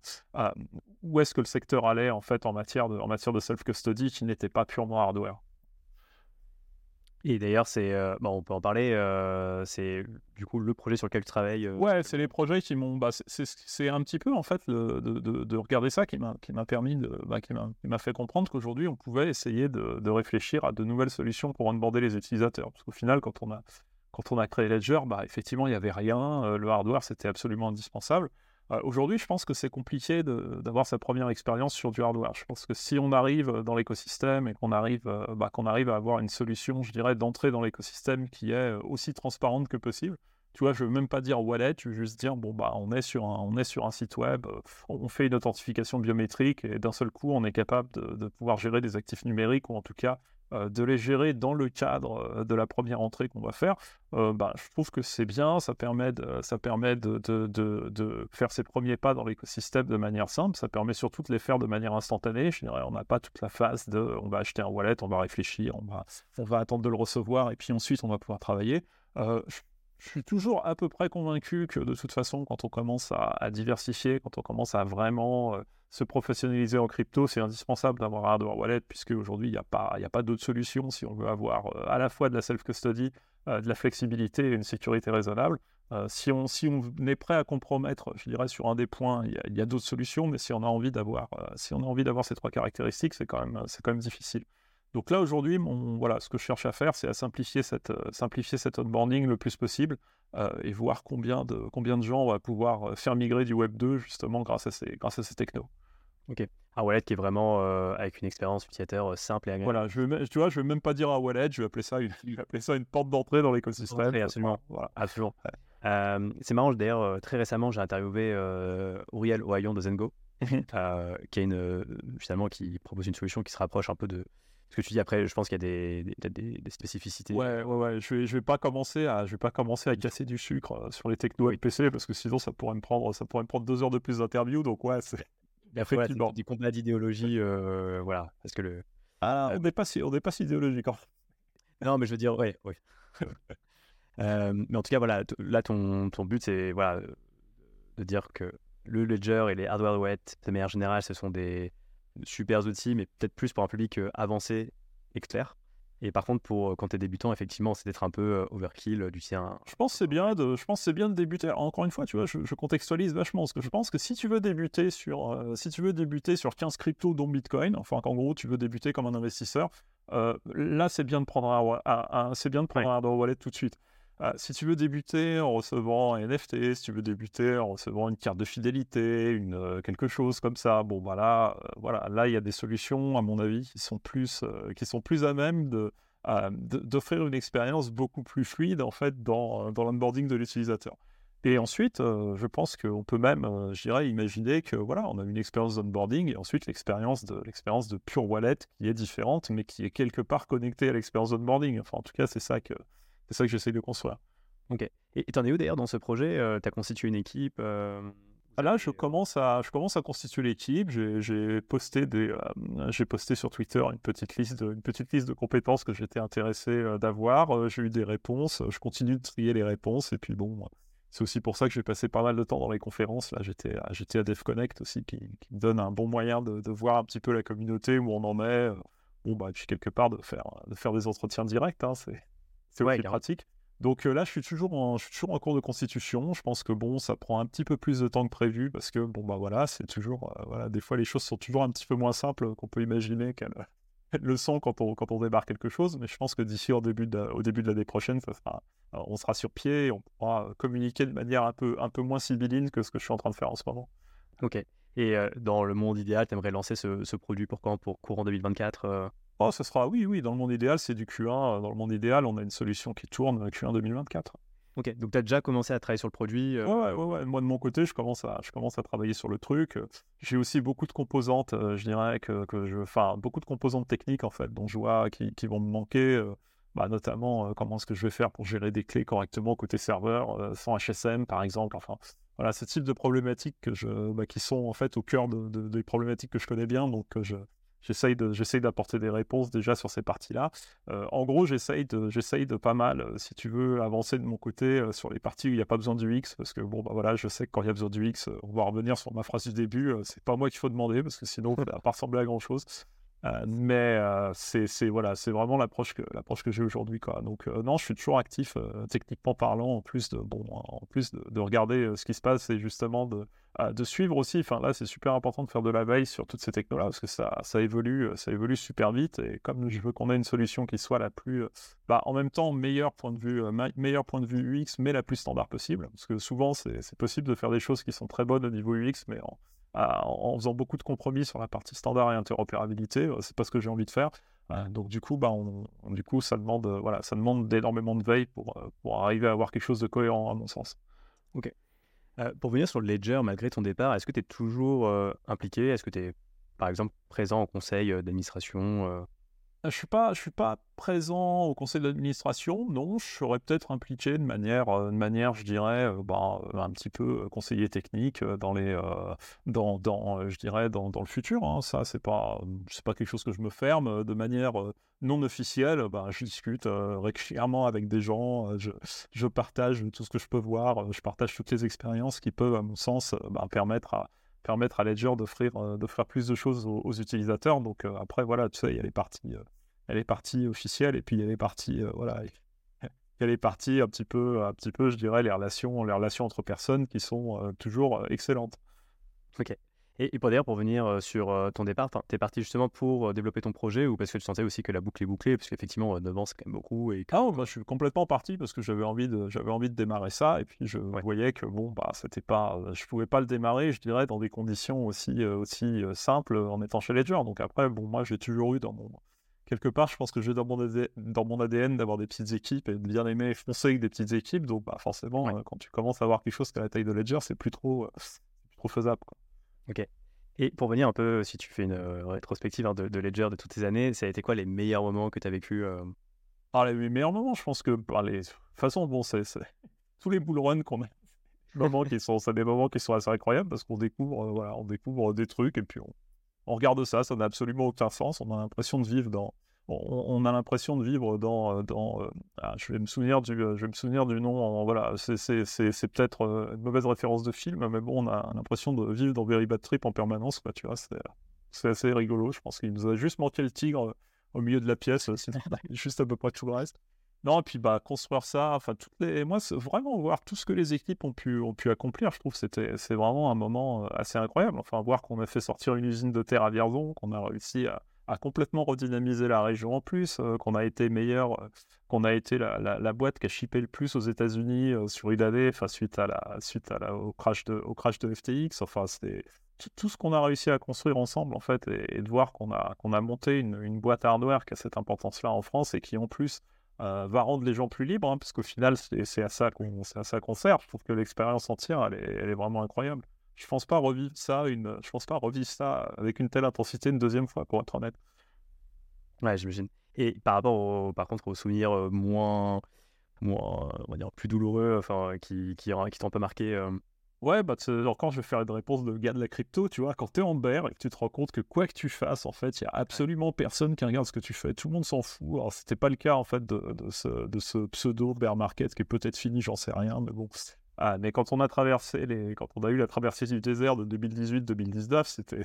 où est-ce que le secteur allait en fait en en matière de self-custody qui n'était pas purement hardware? Et d'ailleurs, c'est, euh, bon, on peut en parler. Euh, c'est du coup le projet sur lequel tu travailles. Euh, ouais, c'est les projets qui m'ont. Bah, c'est un petit peu en fait de, de, de, regarder ça qui m'a qui m'a permis de, bah, qui m'a fait comprendre qu'aujourd'hui on pouvait essayer de, réfléchir à de nouvelles solutions pour onboarder les utilisateurs. Parce qu'au final, quand on a quand on a créé Ledger, bah, effectivement, il n'y avait rien. le hardware, c'était absolument indispensable. Euh, aujourd'hui, je pense que c'est compliqué d'avoir sa première expérience sur du hardware. Je pense que si on arrive dans l'écosystème et qu'on arrive, euh, bah, qu'on arrive à avoir une solution, je dirais, d'entrée dans l'écosystème qui est euh, aussi transparente que possible, tu vois, je veux même pas dire wallet, je veux juste dire, bon, bah, on est sur un, on est sur un site web, on fait une authentification biométrique et d'un seul coup, on est capable de, pouvoir gérer des actifs numériques ou en tout cas euh, de les gérer dans le cadre euh, de la première entrée qu'on va faire, euh, bah, je trouve que c'est bien, ça permet, de, ça permet de, faire ses premiers pas dans l'écosystème de manière simple, ça permet surtout de les faire de manière instantanée, je dirais, on n'a pas toute la phase de on va acheter un wallet, on va réfléchir, on va, on va attendre de le recevoir et puis ensuite on va pouvoir travailler. je, suis toujours à peu près convaincu que de toute façon, quand on commence à, diversifier, quand on commence à vraiment se professionnaliser en crypto, c'est indispensable d'avoir un hardware wallet, puisque aujourd'hui, il n'y a pas, a pas d'autre solution si on veut avoir euh, à la fois de la self-custody, euh, de la flexibilité et une sécurité raisonnable. Euh, si, on, si est prêt à compromettre, je dirais, sur un des points, il y a, d'autres solutions, mais si on a envie d'avoir ces trois caractéristiques, c'est quand, même, difficile. Donc là, aujourd'hui, ce que je cherche à faire, c'est à simplifier, cette, simplifier cet onboarding le plus possible et voir combien de, combien de gens on va pouvoir faire migrer du Web 2 justement grâce à ces, grâce à ces technos. Ok. Un wallet qui est vraiment euh, avec une expérience utilisateur euh, simple et agréable. Voilà, je vais, tu vois, je vais même pas dire un wallet, je vais appeler ça une, appeler ça une porte d'entrée dans l'écosystème. absolument. Voilà. absolument. Euh, c'est marrant, d'ailleurs, très récemment, j'ai interviewé Uriel Ohayon de Zengo, qui, est une, finalement, qui propose une solution qui se rapproche un peu de, ce que tu dis après, je pense qu'il y a des, des, des, spécificités. Ouais, ouais, ouais. Je vais, je vais pas commencer à, je vais pas commencer à casser du sucre sur les technos PC parce que sinon ça pourrait me prendre, ça pourrait me prendre deux heures de plus d'interview. Donc ouais, c'est, et après, voilà, du combat d'idéologie, euh, voilà. Parce que le. Ah, on n'est pas si, on n'est pas si idéologique. Non, mais je veux dire, ouais, ouais. Euh, mais en tout cas, voilà, là, ton, ton but, c'est voilà, de dire que le Ledger et les hardware wet, de manière générale, ce sont des super outils, mais peut-être plus pour un public euh, avancé, expert. Et par contre, pour quand tu es débutant, effectivement, c'est d'être un peu overkill du tien. Je pense c'est bien de, je pense c'est bien de débuter. Encore une fois, tu vois, je, contextualise vachement parce que je pense que si tu veux débuter sur, si tu veux débuter sur 15 cryptos dont Bitcoin, enfin qu'en gros tu veux débuter comme un investisseur, là c'est bien de prendre un, c'est bien de prendre un hardware wallet tout de suite. Si tu veux débuter en recevant un NFT, si tu veux débuter en recevant une carte de fidélité, une, quelque chose comme ça, bon bah là, voilà, là il y a des solutions à mon avis qui sont plus, qui sont plus à même de, d'offrir une expérience beaucoup plus fluide en fait dans, dans l'onboarding de l'utilisateur. Et ensuite, je pense qu'on peut même, je dirais, imaginer que voilà, on a une expérience d'onboarding et ensuite l'expérience de l'expérience de pure wallet qui est différente, mais qui est quelque part connectée à l'expérience d'onboarding. Enfin, en tout cas, c'est ça que c'est ça que j'essaie de construire. Ok. Et t'en es où d'ailleurs dans ce projet Tu as constitué une équipe ah, là, je commence à, je commence à constituer l'équipe. J'ai posté, des, euh, j'ai posté sur Twitter une petite liste de, une petite liste de compétences que j'étais intéressé euh, d'avoir. Euh, j'ai eu des réponses. Je continue de trier les réponses. Et puis bon, c'est aussi pour ça que j'ai passé pas mal de temps dans les conférences. Là, j'étais, j'étais à DevConnect aussi, qui, qui, me donne un bon moyen de, de, voir un petit peu la communauté où on en est. Bon, bah, et puis quelque part de faire, de faire des entretiens directs. Hein, c'est, c'est ouais, pratique. Donc là, je suis, toujours en, je suis toujours en cours de constitution. Je pense que bon, ça prend un petit peu plus de temps que prévu parce que bon, bah voilà, c'est toujours, voilà, des fois les choses sont toujours un petit peu moins simples qu'on peut imaginer qu'elles le sont quand on, quand on débarque quelque chose. Mais je pense que d'ici au début de, au début de l'année prochaine, ça sera, on sera sur pied et on pourra communiquer de manière un peu, un peu moins sibylline que ce que je suis en train de faire en ce moment. Ok. Et dans le monde idéal, tu aimerais lancer ce, ce, produit pour quand? Pour courant 2024 Oh, ce sera, oui, oui, dans le monde idéal, c'est du Q1. Dans le monde idéal, on a une solution qui tourne Q1 2024. Ok, donc tu as déjà commencé à travailler sur le produit euh ouais, ouais, ouais, Moi, de mon côté, je commence à, je commence à travailler sur le truc. J'ai aussi beaucoup de composantes, euh, je dirais, que, que je. Enfin, beaucoup de composantes techniques, en fait, dont je vois qui, qui vont me manquer. Euh, bah, notamment, comment est-ce que je vais faire pour gérer des clés correctement côté serveur, sans HSM, par exemple. Enfin, voilà, ce type de problématiques que je, bah, qui sont, en fait, au cœur de, des problématiques que je connais bien. Donc, je j'essaye de, j'essaye d'apporter des réponses déjà sur ces parties-là. en gros, j'essaye de, j'essaye de pas mal, si tu veux, avancer de mon côté sur les parties où il n'y a pas besoin du X, parce que bon, bah voilà, je sais que quand il y a besoin du X, on va revenir sur ma phrase du début, c'est pas moi qu'il faut demander, parce que sinon, ça va pas ressembler à grand-chose. Euh, mais euh, c'est voilà, vraiment l'approche que que j'ai aujourd'hui. Donc euh, non, je suis toujours actif techniquement parlant en plus de bon en plus de, regarder ce qui se passe et justement de de suivre aussi. Enfin là, c'est super important de faire de la veille sur toutes ces technologies parce que ça ça évolue ça évolue super vite et comme je veux qu'on ait une solution qui soit la plus bah, en même temps meilleur point de vue meilleur point de vue UX mais la plus standard possible parce que souvent c'est possible de faire des choses qui sont très bonnes au niveau UX mais en en faisant beaucoup de compromis sur la partie standard et interopérabilité. Euh, c'est pas ce que j'ai envie de faire. Euh, donc du coup, bah, du coup, ça demande, euh, voilà, ça demande d'énormément de veille pour, pour arriver à avoir quelque chose de cohérent à mon sens. Ok. pour venir sur le Ledger, malgré ton départ, est-ce que tu es toujours impliqué? Est-ce que tu es, par exemple, présent au conseil d'administration je ne suis, pas, suis pas présent au conseil d'administration, non. Je serais peut-être impliqué de manière, euh, de manière je dirais, euh, euh, un petit peu conseiller technique dans, les, dans, dans, je dirais, dans, dans le futur. Hein. Ça, ce n'est pas, pas quelque chose que je me ferme. De manière non officielle, bah, je discute régulièrement avec des gens, je, je, partage tout ce que je peux voir, je partage toutes les expériences qui peuvent, à mon sens, bah, permettre à permettre à Ledger d'offrir euh, d'offrir plus de choses aux, utilisateurs. Donc euh, après, voilà, tu sais, il y a les parties, euh, il y et puis il y a voilà, il y a les un petit peu, un petit peu, je dirais, les relations, les relations entre personnes qui sont toujours excellentes. Ok. Et, pour d'ailleurs, pour venir sur ton départ, tu es parti justement pour développer ton projet ou parce que tu sentais aussi que la boucle est bouclée? Parce qu'effectivement, 9 ans, c'est quand même beaucoup. Et... Ah, moi, je suis complètement parti parce que j'avais envie, de, j'avais envie de démarrer ça. Et puis, je voyais que bon, bah, c'était pas, je pouvais pas le démarrer, je dirais, dans des conditions aussi, aussi simples en étant chez Ledger. Donc après, bon, moi, j'ai toujours eu dans mon. Quelque part, je pense que j'ai dans mon, dans mon ADN d'avoir des petites équipes et de bien aimer foncer avec des petites équipes. Donc, bah, forcément, quand tu commences à avoir quelque chose qui a la taille de Ledger, c'est plus trop, plus trop faisable. Quoi. Ok. Et pour venir un peu, si tu fais une euh, rétrospective hein, de, Ledger de toutes ces années, ça a été quoi les meilleurs moments que tu as vécu euh? ah, Les meilleurs moments, je pense que par les... de toute façon, bon, c'est tous les bull runs qu'on a. qui c'est des moments qui sont assez incroyables parce qu'on découvre, euh, voilà, on découvre des trucs et puis on regarde ça, ça n'a absolument aucun sens. On a l'impression de vivre dans, on, a l'impression de vivre dans, euh, euh, ah, je vais me souvenir du, euh, je vais me souvenir du nom. voilà, c'est peut-être une mauvaise référence de film, mais bon, on a l'impression de vivre dans Very Bad Trip en permanence. Tu vois, c'est assez rigolo. Je pense qu'il nous a juste manqué le tigre au milieu de la pièce, sinon juste à peu près tout le reste. Non, et puis bah construire ça, enfin toutes les, moi vraiment voir tout ce que les équipes ont pu ont pu accomplir, je trouve c'était c'est vraiment un moment assez incroyable. Enfin voir qu'on a fait sortir une usine de terre à Vierzon, qu'on a réussi à, a complètement redynamisé la région en plus, euh, qu'on a été meilleur, euh, qu'on a été la, boîte qui a shippé le plus aux États-Unis euh, sur UDAD, enfin suite à la suite à la, au crash de au crash de FTX. Enfin, c'est tout, ce qu'on a réussi à construire ensemble en fait, et, de voir qu'on a qu'on a monté une, une, boîte hardware qui a cette importance-là en France et qui en plus va rendre les gens plus libres, hein, parce qu'au final c'est à ça qu'on qu'on sert. Je trouve que l'expérience entière, elle est vraiment incroyable je pense pas revivre ça une je pense pas revivre ça avec une telle intensité une deuxième fois pour être honnête. Ouais j'imagine. Et par rapport par contre aux souvenirs euh, moins moins on va dire plus douloureux enfin qui qui, qui t'ont pas marqué euh, Ouais, bah, quand je vais faire une réponse de gars de la crypto, tu vois, quand tu es en bear et que tu te rends compte que quoi que tu fasses, en fait, il n'y a absolument personne qui regarde ce que tu fais, tout le monde s'en fout. Alors, c'était pas le cas, en fait, de, de, ce, de ce pseudo bear market qui est peut-être fini, j'en sais rien, mais bon, ah, mais quand on a traversé les, quand on a eu la traversée du désert de 2018-2019, c'était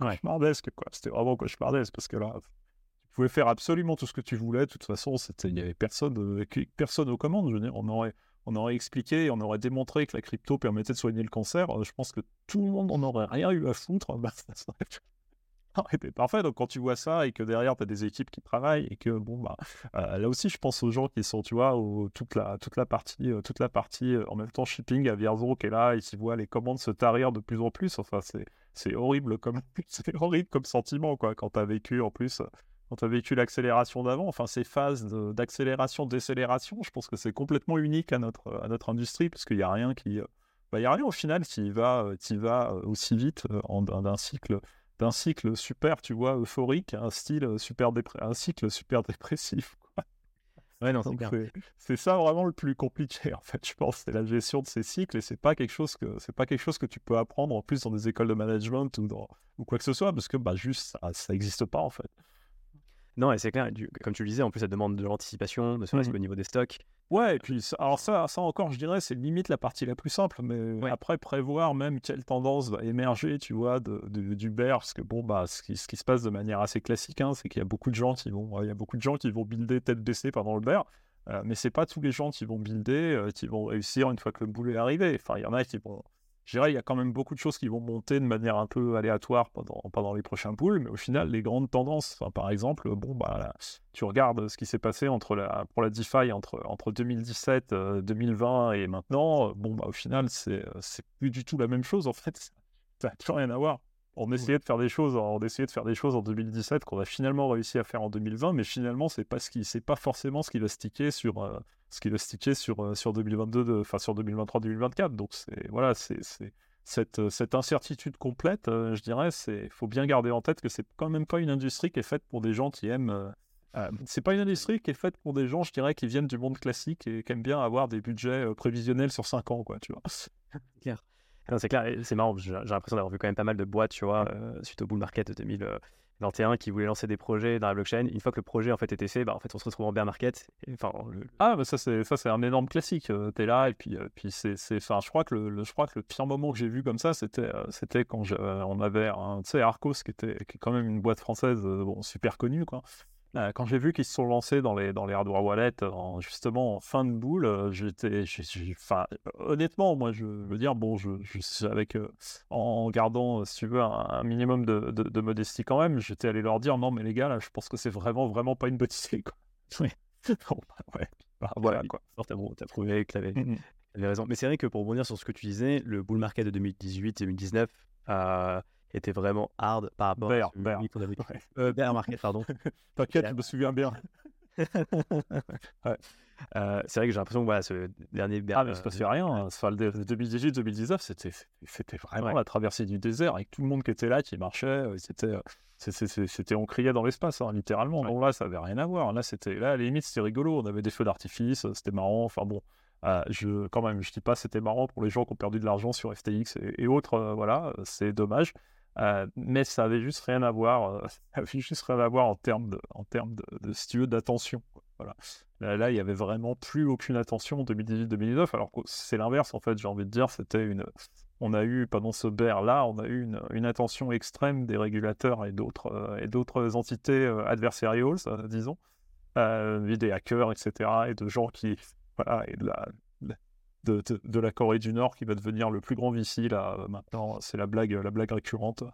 cauchemardesque, quoi. C'était vraiment cauchemardesque parce que là, tu pouvais faire absolument tout ce que tu voulais. De toute façon, il n'y avait personne, euh, personne aux commandes. Je veux dire, on aurait, on aurait expliqué, on aurait démontré que la crypto permettait de soigner le cancer. Euh, je pense que tout le monde n'en aurait rien eu à foutre. Bah, parfait. Donc quand tu vois ça et que derrière tu as des équipes qui travaillent et que bon bah euh, là aussi je pense aux gens qui sont tu vois toute la toute la partie euh, toute la partie euh, en même temps shipping à Vierzon qui est là et qui voit les commandes se tarir de plus en plus. Enfin c'est horrible comme c'est horrible comme sentiment quoi quand tu as vécu en plus quand tu as vécu l'accélération d'avant, enfin ces phases d'accélération, décélération, je pense que c'est complètement unique à notre, à notre industrie, parce qu'il n'y a rien qui. Bah, il a rien au final qui va, qui va aussi vite d'un cycle d'un cycle super, tu vois, euphorique, un style super un cycle super dépressif. Ouais, non. C'est ça vraiment le plus compliqué, en fait, je pense. C'est la gestion de ces cycles et c'est pas quelque chose que c'est pas quelque chose que tu peux apprendre en plus dans des écoles de management ou, dans, ou quoi que ce soit, parce que bah, juste ça n'existe pas, en fait. Non, et c'est clair, comme tu le disais, en plus, ça demande de l'anticipation, de serait-ce mmh. niveau des stocks. Ouais, et puis, alors ça, ça encore, je dirais, c'est limite la partie la plus simple, mais après, prévoir même quelle tendance va émerger, tu vois, de, du bear, parce que bon, bah, ce qui, ce qui se passe de manière assez classique, hein, c'est qu'il y a beaucoup de gens qui vont, il y a beaucoup de gens qui vont builder tête baissée pendant le bear, euh, mais c'est pas tous les gens qui vont builder, euh, qui vont réussir une fois que le boulot est arrivé. Enfin, il y en a qui vont, je dirais, il y a quand même beaucoup de choses qui vont monter de manière un peu aléatoire pendant, pendant les prochains poules, mais au final, les grandes tendances, par exemple, bon, bah, tu regardes ce qui s'est passé entre la, pour la DeFi entre, entre 2017, 2020 euh, et maintenant, bon, bah, au final, c'est plus du tout la même chose, en fait. Ça n'a plus rien à voir. On essayait de faire des choses, on essayait de faire des choses en 2017 qu'on a finalement réussi à faire en 2020, mais finalement c'est pas ce qui, c'est pas forcément ce qui va sticker sur, euh, ce qui va sticker sur euh, sur 2022, enfin sur 2023-2024. Donc c'est voilà, c'est cette, euh, cette incertitude complète, je dirais, c'est faut bien garder en tête que c'est quand même pas une industrie qui est faite pour des gens qui aiment. c'est pas une industrie qui est faite pour des gens, je dirais, qui viennent du monde classique et qui aiment bien avoir des budgets prévisionnels sur 5 ans, quoi, tu vois. Claire c'est clair, c'est marrant, j'ai l'impression d'avoir vu quand même pas mal de boîtes, tu vois, euh, suite au bull market de 2021 qui voulaient lancer des projets dans la blockchain. Une fois que le projet en fait était fait, bah, en fait on se retrouve en bear market. enfin, Ah, bah ça c'est ça c'est un énorme classique. Euh, tu es là et puis euh, puis c'est enfin je crois que le, je crois que le pire moment que j'ai vu comme ça c'était c'était quand on avait tu sais Arcos qui était qui est quand même une boîte française bon super connue quoi euh, quand j'ai vu qu'ils se sont lancés dans les, dans les hardware wallets, en, justement en fin de boule, j'étais, enfin, honnêtement, moi, je veux dire, bon, je, je avec, euh, en gardant, si tu veux, un, minimum de, de, modestie quand même, j'étais allé leur dire, non, mais les gars, là, je pense que c'est vraiment, vraiment pas une bonne idée, quoi. Oui. bon, bah, ouais. Bah, voilà, quoi. T'as bon, prouvé que t'avais mmh avais raison. Mais c'est vrai que pour rebondir sur ce que tu disais, le bull market de 2018-2019, était vraiment hard par rapport à Bear. Euh, bear Market, pardon. T'inquiète, je me souviens bien. ouais. Euh, c'est vrai que j'ai l'impression que voilà, ce dernier Bear. Ah, mais ça se passait rien. Hein. Enfin, 2018-2019, c'était, c'était vraiment la traversée du désert avec tout le monde qui était là, qui marchait. Euh, c'était, c'était, on criait dans l'espace, hein, littéralement. Donc là, ça avait rien à voir. Là, c'était, là, à la limite, c'était rigolo. On avait des feux d'artifice, c'était marrant. Enfin bon. je, quand même, je dis pas c'était marrant pour les gens qui ont perdu de l'argent sur FTX et, autres, voilà, c'est dommage. Euh, mais ça avait juste rien à voir, euh, avait juste rien à voir en termes de, en termes de, de d'attention. Voilà. Là, il y avait vraiment plus aucune attention en 2018-2019, alors que c'est l'inverse en fait. J'ai envie de dire, c'était une, on a eu pendant ce bear là, on a eu une, une attention extrême des régulateurs et d'autres euh, et d'autres entités adversariales, disons, des hackers, etc., et de gens qui, voilà, de, la Corée du Nord qui va devenir le plus grand VC là euh, maintenant. C'est la blague, la blague récurrente.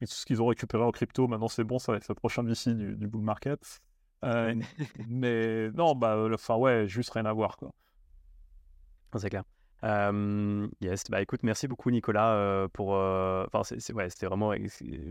Et tout ce qu'ils ont récupéré en crypto, maintenant c'est bon, ça va être le prochain VC du, du bull market. Euh, mais non, bah, enfin ouais, juste rien à voir quoi. C'est clair. yes, bah écoute, merci beaucoup Nicolas pour. Enfin, ouais, c'était vraiment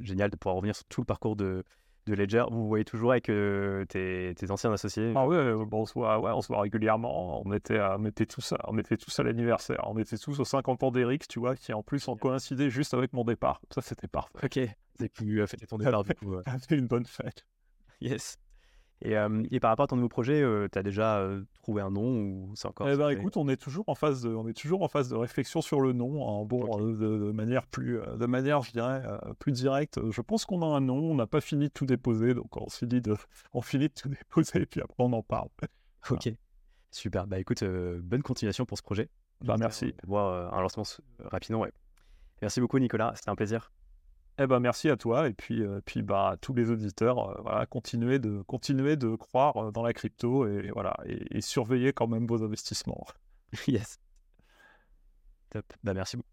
génial de pouvoir revenir sur tout le parcours de, de Ledger, vous voyez toujours avec euh, tes, anciens associés Ah ouais, bon, on, se voit, ouais, on se voit régulièrement. On était, on était tous, on était tous à l'anniversaire. On était tous aux 50 ans d'Eric, tu vois, qui en plus ont coïncidé juste avec mon départ. Ça, c'était parfait. Ok, c'est pu fêter ton départ du coup. C'était une bonne fête. Yes. Et, et, par rapport à ton nouveau projet, tu as déjà trouvé un nom ou c'est encore Eh ben, écoute, on est toujours en phase de, on est toujours en phase de réflexion sur le nom, en bon, de, manière plus, de manière, je dirais, plus directe. Je pense qu'on a un nom, on n'a pas fini de tout déposer, donc on finit de, on finit de tout déposer et puis après on en parle. Ok, super. Bah écoute, bonne continuation pour ce projet. Bah merci. Voir un lancement rapidement, ouais. Merci beaucoup Nicolas, c'était un plaisir. Eh ben, merci à toi et puis, euh, puis bah, à tous les auditeurs, euh, voilà, continuez de, de croire euh, dans la crypto et, voilà, et, surveillez quand même vos investissements. yes. Top. Bah, merci beaucoup.